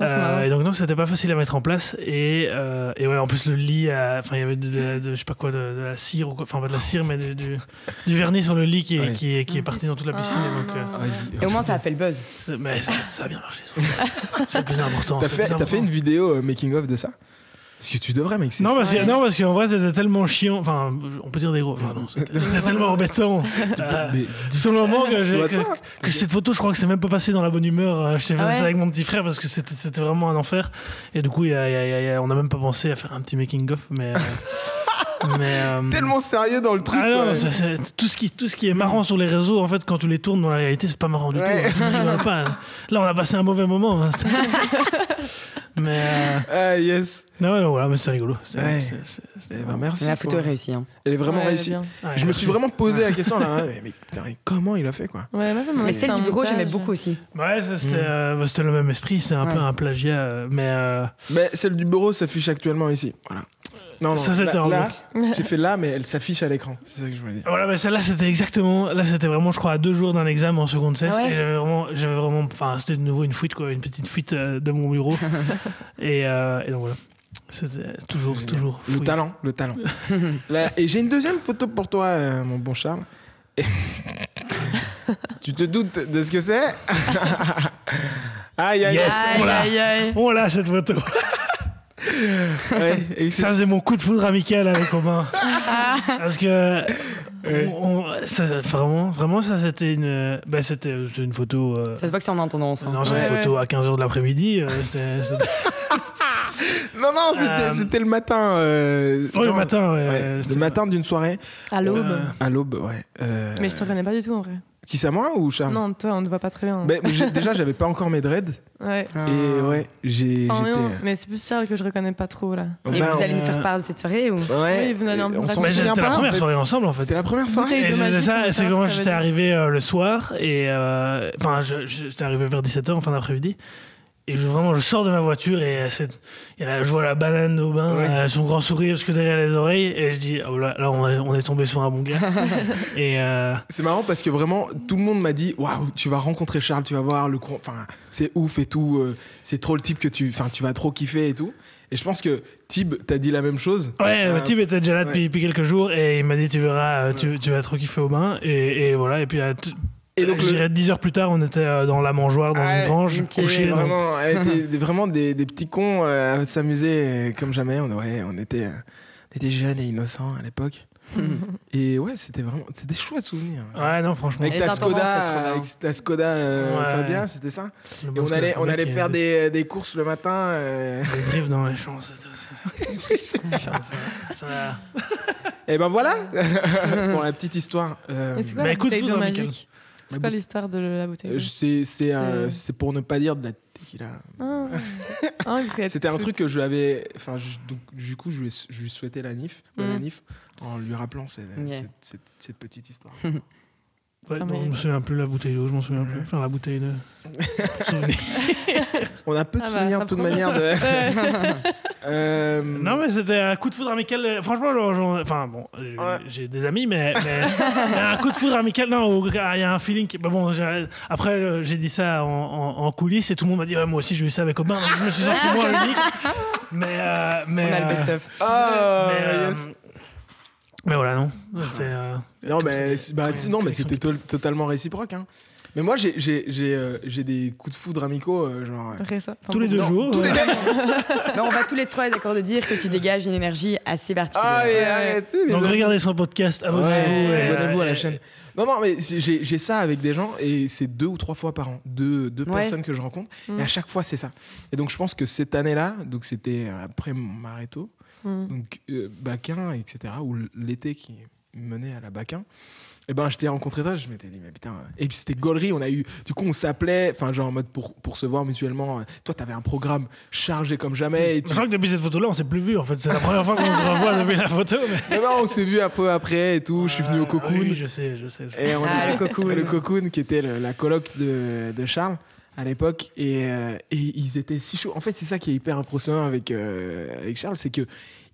Ah.
Euh, et donc non, c'était pas facile à mettre en place et, euh, et ouais, en plus le lit, enfin il y avait de, de- de- je sais pas quoi, de, de la cire ou quoi, enfin pas de la cire mais du, du, du vernis sur le lit qui est,
Ouais.
qui est, qui est parti dans toute la piscine. et donc, euh,
Ah,
Ah,
Et au moins, ça a fait le buzz.
mais ça, ça a bien marché. C'est le plus important.
T'as fait, fait une vidéo making of de ça? Parce que tu devrais, mec. c'est-
Non parce, que,
Ouais.
non, parce qu'en vrai, c'était tellement chiant. Enfin, on peut dire des gros. Enfin, non, c'était [laughs] tellement embêtant. Euh,
Mais
sur le moment que, j'ai-
Soit
que,
toi.
que cette photo, je crois que c'est même pas passé dans la bonne humeur. Je t'ai fait
Ah ouais
ça avec mon petit frère parce que c'était c'était vraiment un enfer. Et du coup, y a- il y a- il y a- il y a- on n'a même pas pensé à faire un petit making-of. Mais. euh, [laughs] mais euh,
tellement sérieux dans le truc.
Ah non,
quoi.
c'est- c'est- tout, ce qui, tout ce qui est marrant sur les réseaux, en fait, quand tu les tournes dans la réalité, c'est pas marrant du
Ouais.
tout. hein. Là, on a passé un mauvais moment. hein. [laughs] mais. euh,
Ah, yes.
non, ouais, voilà, mais c'est rigolo. C'est-
Ouais.
c'est-
merci.
Mais la photo est réussie. hein.
Elle est vraiment
Ouais,
réussie.
Ouais,
Je me suis vraiment posé la question là. hein, Mais, [laughs] mais putain, comment il a fait quoi?
Ouais,
Mais celle du bureau, j'aimais beaucoup aussi.
Ouais, ça, c'était
Mm.
euh, bah, c'était le même esprit. C'est un peu un plagiat. euh, Mais. euh,
Mais celle du bureau s'affiche actuellement ici. Voilà. Non, non.
Ça, c'était
là,
en
là, j'ai fait là, mais elle s'affiche à l'écran. C'est ça que je voulais dire.
Voilà, mais celle-là, c'était exactement. Là, c'était vraiment, je crois, à deux jours d'un examen en seconde cesse.
Ah ouais
et j'avais vraiment. J'avais vraiment. Enfin, c'était de nouveau une fuite, quoi. Une petite fuite euh, de mon bureau. [laughs] et, euh, et donc voilà. C'était toujours, toujours.
Le talent, le talent. [laughs] Là, et j'ai une deuxième photo pour toi, euh, mon bon Charles. Et- [laughs] tu te doutes de ce que c'est? Aïe, aïe,
Yes, on l'a.
Aïe, aïe, aïe.
On l'a cette photo.
Ouais,
Ça, c'est mon coup de foudre amical avec Romain. [laughs]
Ah.
Parce que.
Ouais.
on- on- ça, ça- vraiment, vraiment, ça, c'était une. Bah, c'était c'est une photo. euh,
Ça se voit que c'est en intendance. hein.
non, c'est
Ouais,
une
ouais.
photo à 15h de l'après-midi. euh, [laughs] c'était- c'était-
Non, non, c'était
Euh,
c'était le matin. euh,
Oh, le matin, ouais.
ouais, le matin d'une soirée
À l'aube.
Euh,
à l'aube, ouais. Euh,
Mais je te reconnais pas du tout en vrai.
Qui c'est moi ou Charles
Non, toi, on te voit pas très bien.
J'ai- Déjà, j'avais pas encore mes dreads.
Ouais.
Ah.
Et ouais, j'ai.
Enfin, non, mais c'est plus Charles que je reconnais pas trop là.
Et
Ben,
vous allez nous
euh,
faire part de cette soirée ou
Ouais,
Oui, vous allez
on s'en
c'était la
pas,
première soirée ensemble, en fait.
C'était la première soirée.
Magie,
ça, c'est comment j'étais arrivé euh, le soir et euh, enfin je- je- j'étais arrivé vers 17h en fin d'après-midi et je, vraiment je sors de ma voiture et euh, je vois la banane au bain,
Ouais.
euh, son grand sourire jusque derrière les oreilles et je dis oh là, là on, est, on est tombé sur un bon gars [laughs] et euh,
C'est marrant parce que vraiment tout le monde m'a dit waouh tu vas rencontrer Charles tu vas voir le con- enfin c'est ouf et tout euh, c'est trop le type que tu enfin tu vas trop kiffer et tout Et je pense que Tib t'a dit la même chose.
Ouais,
Euh,
Tib était déjà là depuis,
ouais.
depuis quelques jours et il m'a dit tu verras, tu, tu vas trop kiffer au bain. Et, et voilà, et puis
Et donc,
je
le-
dirais 10 heures plus tard, on était euh, dans la mangeoire, dans
Ah,
une grange,
ok,
couchés.
C'est
donc-
vraiment, des- vraiment des, des petits cons euh, à s'amuser euh, comme jamais. On, ouais, on, était, euh, on était jeunes et innocents à l'époque. [laughs] et ouais, c'était vraiment c'était des chouettes souvenirs.
Ouais, non, franchement.
Avec
intendances,
Skoda, avec ta Skoda euh,
Ouais.
Fabien, c'était ça Et on allait, on allait faire des, des courses le matin. euh,
Des drifts dans les champs, c'est tout. ça. [laughs]
Et ben voilà [laughs] pour la petite histoire. Euh,
c'est quoi
mais
la
écoute,
bouteille magique
La
C'est quoi
bou-
l'histoire de la bouteille
euh, c'est c'est euh,
C'est-
c'est pour ne pas dire de la tequila.
Ah. [laughs] Ah,
C'était un truc que je lui avais. Enfin, du coup, je lui, je lui souhaitais la NIF, bonne
Mm.
annif, en lui rappelant cette,
Ok.
cette- cette- cette petite histoire. [laughs]
Ouais,
Ah,
non,
mais-
je me souviens plus la bouteille d'eau, je m'en souviens plus. Enfin, la bouteille de. [laughs]
On a peu de
Ah bah,
souvenirs de toute
prend-
manière de.
Ouais.
Euh,
Non, mais c'était un coup de foudre amical. Franchement, genre, genre- enfin, bon, euh,
Ouais.
j'ai des amis, mais, [laughs] un coup de foudre amical, non, il y a un feeling. Qui, bah bon, après, euh, j'ai dit ça en, en- en coulisses et tout le monde m'a dit, ouais, moi aussi, j'ai eu ça avec. Donc, je me suis senti moi unique. [laughs] Mais. euh, mais
On a le
euh,
best-of.
Ah,
mais, euh,
yes.
mais voilà, non. Euh,
Non, mais, bah, non, mais c'était to- totalement réciproque. Hein. Mais moi, j'ai j'ai- j'ai, euh, j'ai des coups de foudre amicaux, euh, genre. euh,
enfin,
Tous les deux
Non,
jours.
tous les
Mais [laughs] on va tous les trois être d'accord de dire que tu dégages une énergie assez particulière.
Ah, mais
Ouais.
arrêtez, les
Donc,
amis.
regardez son podcast, abonnez-vous.
Ouais,
et,
abonnez-vous à la chaîne. Non, non, mais c'est- j'ai j'ai ça avec des gens et c'est deux ou trois fois par an. Deux, deux
Ouais.
personnes que je rencontre.
Mm.
Et à chaque fois, c'est ça. Et donc, je pense que cette année-là, donc c'était après mon Mareto,
Mm.
donc euh, Baquin, etc., ou l'été qui menait à la Baquin. Et ben, je t'ai rencontré toi, je m'étais dit, mais putain. Et puis c'était gaulerie, on a eu. Du coup, on s'appelait, enfin, genre en mode pour, pour se voir mutuellement. Toi, t'avais un programme chargé comme jamais. Et tu...
Je crois que depuis cette photo-là, on s'est plus vu en fait. C'est la première fois qu'on se revoit depuis la photo. Mais...
Non, non, on s'est vu un peu après et tout. je suis venu au
Ah,
cocoon.
Oui, je sais, je sais. je sais.
Et on
Ah,
est-
le cocoon.
le cocoon qui était le- la coloc de, de Charles à l'époque et, euh, et ils étaient si chauds. En fait, c'est ça qui est hyper impressionnant avec, euh, avec Charles, c'est que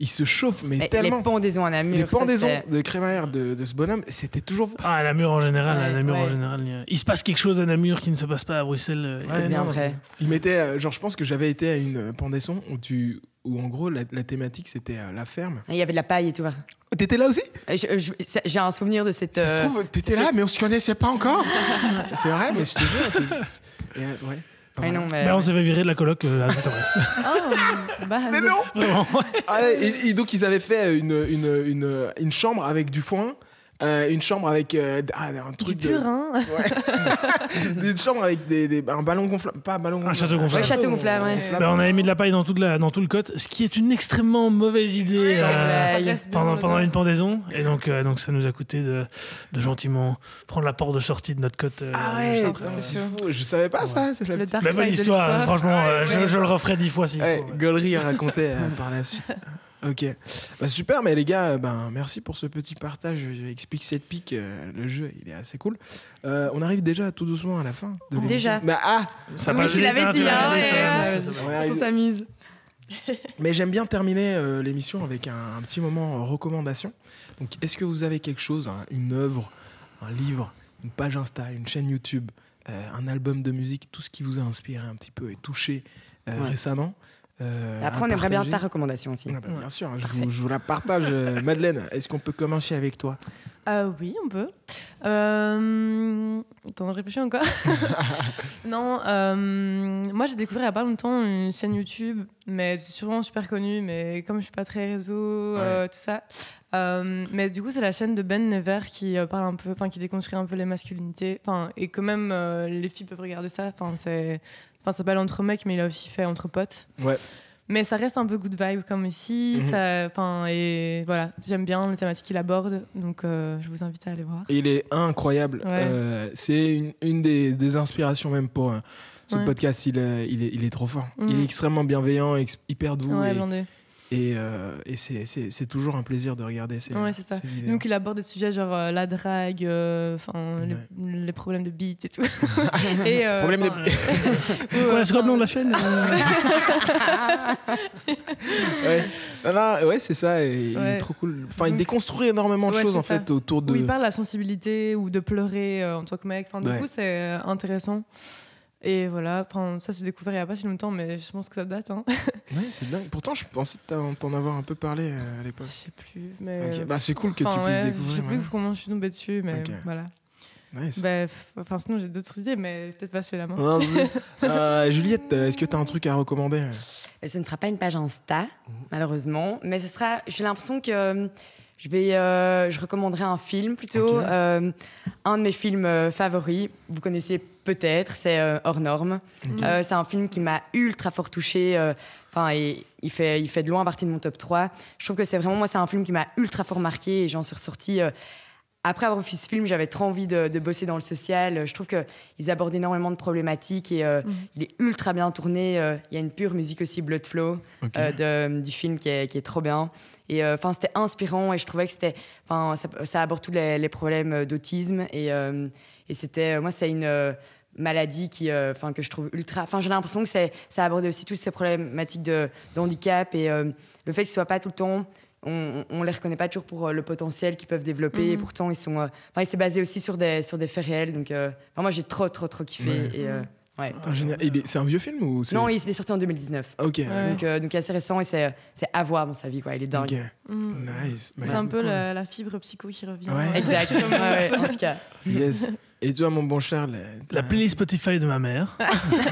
il se chauffe mais,
Mais
tellement.
les pendaisons à Namur,
Les pendaisons de crémaillère de, de ce bonhomme, c'était toujours.
Ah, à Namur en général, à
Ouais,
Namur en général. il y a- Il se passe quelque chose à Namur qui ne se passe pas à Bruxelles. euh,
C'est
Ouais,
bien
non,
vrai.
Il mettait, euh, genre, je pense que j'avais été à une pendaison où tu, où en gros la, la thématique c'était euh, la ferme.
Il y avait de la paille et tout.
T'étais là aussi?
J'ai un souvenir de cette.
Ça se trouve, t'étais là, mais on se connaissait pas encore. [laughs] c'est vrai, mais je te jure, et, ouais. Mal.
non, mais.
Mais on s'est fait virer de la coloc euh, à. [laughs]
Oh, bah,
Mais non
Vraiment.
Ah ouais, et, et donc ils avaient fait une, une, une, une chambre avec du foin, euh, une chambre avec euh, ah, un
Du
truc de,
purin. [laughs]
une chambre avec des, des- un ballon gonflable, pas un ballon gonflable,
château gonflable.
Ouais, château gonflable, ouais.
Ben, on avait mis de la paille dans, toute la, dans tout le côte, ce qui est une extrêmement mauvaise idée euh, pendant, pendant une pendaison. Et donc, euh, donc ça nous a coûté de, de gentiment prendre la porte de sortie de notre côte. euh,
Ah ouais,
c'est
fou. Je savais pas ça. C'est la
Le
petite-
Mais bonne
side de
histoire,
l'histoire.
franchement, euh, je, je le referai dix fois s'il
Ouais,
faut.
à raconter euh, par la suite. Ok. Bah, super, mais les gars, euh, ben, merci pour ce petit partage. Explique cette pique. euh, le jeu, il est assez cool. Euh, on arrive déjà tout doucement à la fin. De l'émission.
Déjà.
Bah, ah
Ça
Oui, tu l'avais
hein,
dit, hein,
ça.
on
s'amuse. [laughs]
Mais j'aime bien terminer euh, l'émission avec un, un petit moment recommandation. Donc, est-ce que vous avez quelque chose, hein, une œuvre, un livre, une page Insta, une chaîne YouTube, euh, un album de musique, tout ce qui vous a inspiré un petit peu et touché euh,
Ouais.
récemment euh,
Après, on aimerait bien ta recommandation aussi.
Ah bah, Bien sûr, je vous, je vous la partage. euh, [laughs] Madeleine, est-ce qu'on peut commencer avec toi?
Euh, oui, on peut. Euh... Attends, je réfléchis encore. [laughs] non, euh, moi j'ai découvert il n'y a pas longtemps une chaîne YouTube, mais c'est sûrement super connue, mais comme je suis pas très réseau, euh, tout ça. Euh, mais du coup, c'est la chaîne de Ben Never qui euh, parle un peu, enfin qui déconstruit un peu les masculinités, enfin et que même euh, les filles peuvent regarder ça. Enfin c'est, enfin ça s'appelle entre mecs, mais il a aussi fait entre potes.
Ouais.
Mais ça reste un peu good vibe comme ici. Ça- Enfin et voilà, j'aime bien les thématiques qu'il aborde, donc euh, je vous invite à aller voir.
Il est incroyable.
Ouais.
Euh, c'est une, une des, des inspirations même pour euh, ce
Ouais.
podcast. Il, euh, il, est, il est trop fort. Il est extrêmement bienveillant, hyper doux.
Ouais,
et. Et, euh, et c'est- c'est c'est toujours un plaisir de regarder ces,
Ouais, c'est ça.
ces vidéos.
Donc il aborde des sujets genre euh, la drague, euh, enfin les-
Ouais.
les, problèmes de beat et tout. [laughs] et, euh,
Problème de-
enfin,
Ouais, [laughs]
ouais,
c'est quoi le nom de la chaîne euh [laughs]
ouais, Non, non, ouais c'est ça. et Il est trop cool. Enfin, il déconstruit énormément de
ouais,
choses en
ça.
fait autour de.
Où il parle de la sensibilité ou de pleurer euh, en tant que mec. Enfin, du
Ouais.
coup, c'est euh, intéressant. Et voilà, enfin, ça c'est découvert il n'y a pas si longtemps, mais je pense que ça date. Hein. [laughs]
Ouais, c'est dingue. Pourtant, je pensais t'en avoir un peu parlé euh, à
Je
l'époque.
sais plus. Mais...
Bah, c'est cool que tu puisses
ouais, Je
découvrir.
sais plus
ouais.
comment je suis tombée dessus, mais voilà.
Nice.
Bah, enfin, sinon j'ai d'autres idées, mais peut-être passer la main.
Euh, Juliette, est-ce que tu as un truc à recommander?
Euh, Ce ne sera pas une page Insta,
Mhm.
malheureusement, mais ce sera. J'ai l'impression que euh, je vais, euh, je recommanderai un film plutôt. Euh, un de mes films euh, favoris, vous connaissez peut-être, c'est euh, Hors Normes.
Ok.
Euh, c'est un film qui m'a ultra fort touchée. Enfin, et il fait, il fait de loin partie de mon top 3. Je trouve que c'est vraiment moi, c'est un film qui m'a ultra fort marqué et j'en suis ressortie. Après avoir vu ce film, j'avais trop envie de, de bosser dans le social. Je trouve qu'ils abordent énormément de problématiques et euh,
Mhm.
il est ultra bien tourné. euh, Il y a une pure musique aussi, Blood Flow, euh, de- du film qui est, qui est trop bien. Et euh, enfin, c'était inspirant et je trouvais que c'était, enfin, ça, ça aborde tous les, les problèmes d'autisme et, euh, et c'était, moi, c'est une maladie qui, euh, enfin, que je trouve ultra. Enfin, j'ai l'impression que c'est, ça abordait aussi toutes ces problématiques de, de handicap et euh, le fait qu'ils soient pas tout le temps. On, on les reconnaît pas toujours pour euh, le potentiel qu'ils peuvent développer. Et
Mhm.
pourtant, ils sont. euh, Enfin, il s'est basé aussi sur des sur des faits réels. Donc, euh, enfin, moi, j'ai trop, trop, trop kiffé.
Ouais.
Et, euh, ouais.
Génial. C'est un vieux film ou c'est...
Non, il est sorti en 2019.
Ok.
Ouais.
Donc, euh, donc assez récent et c'est c'est à voir dans sa vie quoi. Il est dingue.
Ok.
Mm.
Nice.
C'est un peu la, la fibre psycho qui revient.
Ouais.
Exact. En tout cas. [laughs]
Yes. Et toi, mon bon Charles
La playlist Spotify de ma mère.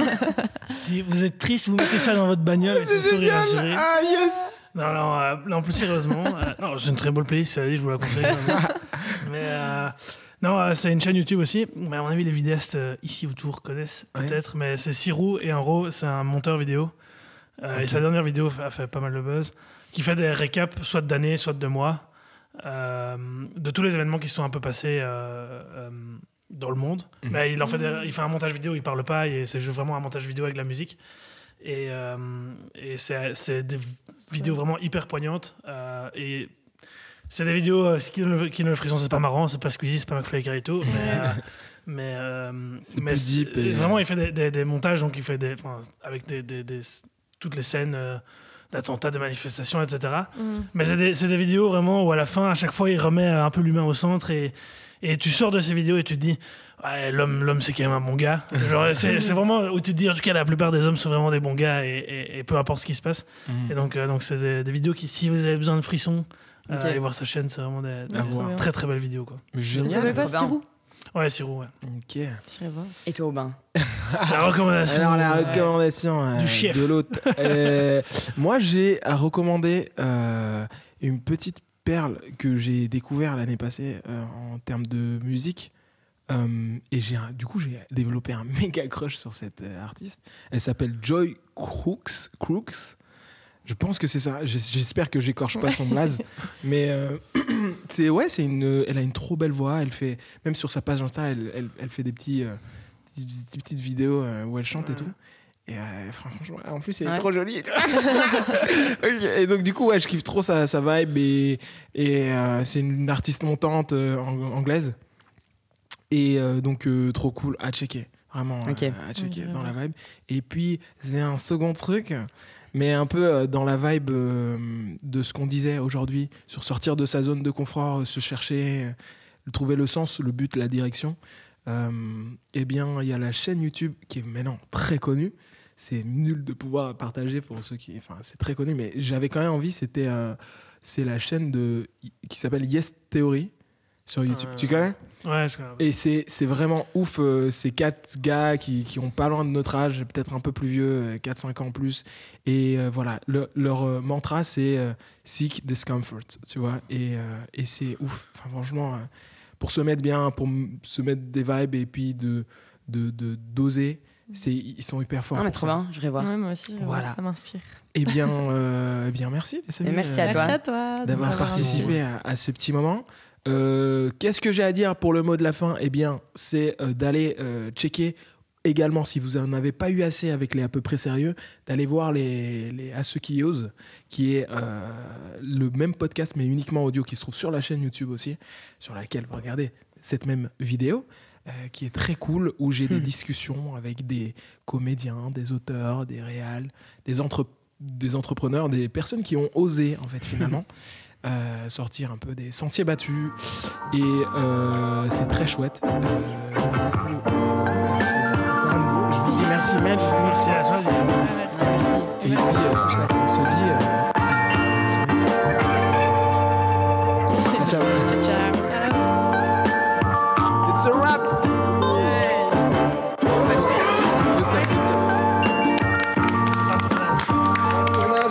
[laughs] si vous êtes triste, vous mettez ça dans votre bagnole et c'est le sourire assuré.
Ah, yes
Non, non, euh, non, plus sérieusement. euh, non, c'est une très bonne playlist, allez, je vous la conseille. [laughs] Mais euh, non, euh, c'est une chaîne YouTube aussi. Mais à mon avis, les vidéastes euh, ici autour connaissent
Ouais.
peut-être. Mais c'est Sirou et Enro, c'est un monteur vidéo. Euh,
Ok.
Et sa dernière vidéo a fait pas mal de buzz. Qui fait des récaps, soit d'années, soit de mois, euh, de tous les événements qui se sont un peu passés euh, euh, dans le monde.
Mhm.
Mais il, en fait il fait un montage vidéo, il parle pas, et c'est juste vraiment un montage vidéo avec de la musique. Et, euh, et c'est des vidéos vraiment hyper poignantes. euh, et c'est des vidéos euh, qui ne qui le frisson, c'est pas marrant, c'est pas Squeezie, c'est pas McFly et Carito, mais. euh, [laughs] mais, euh,
C'est
mais
plus
c'est-
deep et-
vraiment, il fait des, des- des montages, donc il fait des, avec des, des- des- toutes les scènes euh, d'attentats, de manifestations, etc.
Mm.
Mais c'est des, c'est des vidéos vraiment où à la fin, à chaque fois, il remet un peu l'humain au centre et, et tu sors de ces vidéos et tu te dis, ouais, l'homme, l'homme c'est quand même un bon gars. [laughs] Genre, c'est, c'est vraiment où tu te dis, en tout cas, la plupart des hommes sont vraiment des bons gars et, et- et peu importe ce qui se passe.
Mhm.
Et donc, euh, donc c'est des, des vidéos qui, si vous avez besoin de frissons, euh, allez voir sa chaîne, c'est vraiment des, des très très belles vidéos. Quoi.
Mais
Ça
Génial.
bien.
Sirou?
Ouais, Sirou, ouais.
Ok.
Et toi, Aubin? [laughs]
La recommandation.
Alors la recommandation euh,
Du chef.
de l'autre. [laughs] Euh, moi j'ai à recommander euh, une petite perle que j'ai découvert l'année passée euh, en termes de musique. Euh, et j'ai du coup j'ai développé un [laughs] méga crush sur cette euh, artiste. Elle s'appelle Joy Crooks. Crooks. Je pense que c'est ça. J'espère que j'écorche pas son blaze. Mais euh, [clears throat] c'est ouais, c'est une. Elle a une trop belle voix. Elle fait même sur sa page Insta, elle, elle, elle fait des petits, petites, petites vidéos où elle chante et tout. Et euh, franchement, en plus, elle est
Ouais.
trop jolie. [laughs] [laughs] Et donc, du coup, ouais, je kiffe trop sa, sa vibe. Et, et euh, c'est une artiste montante euh, ang- anglaise. Et donc, trop cool à checker. Vraiment, à checker dans la vibe. Et puis, c'est un second truc, mais un peu dans la vibe de ce qu'on disait aujourd'hui sur sortir de sa zone de confort, se chercher, trouver le sens, le but, la direction. Eh bien, il y a la chaîne YouTube qui est maintenant très connue. C'est nul de pouvoir partager pour ceux qui. Enfin, c'est très connu, mais j'avais quand même envie. C'était. euh, c'est la chaîne de, qui s'appelle Yes Theory sur YouTube.
Euh,
Tu connais?
Ouais, je connais.
et c'est c'est vraiment ouf, euh, ces quatre gars qui, qui ont pas loin de notre âge, peut-être un peu plus vieux, 4-5 ans plus. Et euh, voilà, le- leur euh, mantra c'est euh, Seek Discomfort, tu vois. Et, euh, et c'est ouf. Enfin, franchement, euh, pour se mettre bien, pour se mettre des vibes et puis de de de- d'oser, c'est ils sont hyper forts.
Non, mais trop
ça.
bien, je vais voir.
Ouais, moi aussi, voir,
Voilà.
ça m'inspire.
Eh bien, [laughs] euh, eh bien, merci les amis,
merci
euh,
à toi.
Merci à toi
d'avoir participé à, à ce petit moment. Euh, Qu'est-ce que j'ai à dire pour le mot de la fin? Eh bien, c'est euh, d'aller euh, checker également, si vous n'en avez pas eu assez avec les à peu près sérieux, d'aller voir les, les À ceux qui osent, qui est euh, le même podcast, mais uniquement audio, qui se trouve sur la chaîne YouTube aussi, sur laquelle vous regardez cette même vidéo. Euh, qui est très cool, où j'ai des
Hmm.
discussions avec des comédiens, des auteurs, des réals, des, entre- des entrepreneurs, des personnes qui ont osé, en fait, finalement, [laughs] euh, sortir un peu des sentiers battus. Et euh, c'est très chouette. Euh, merci encore nouveau. Je vous dis merci, Melf.
Merci à toi. Guillaume.
Ouais, merci.
Merci.
Et puis,
Merci, chouette.
on se dit. à la semaine prochaine.
Ciao, ciao.
Ciao.
It's a wrap.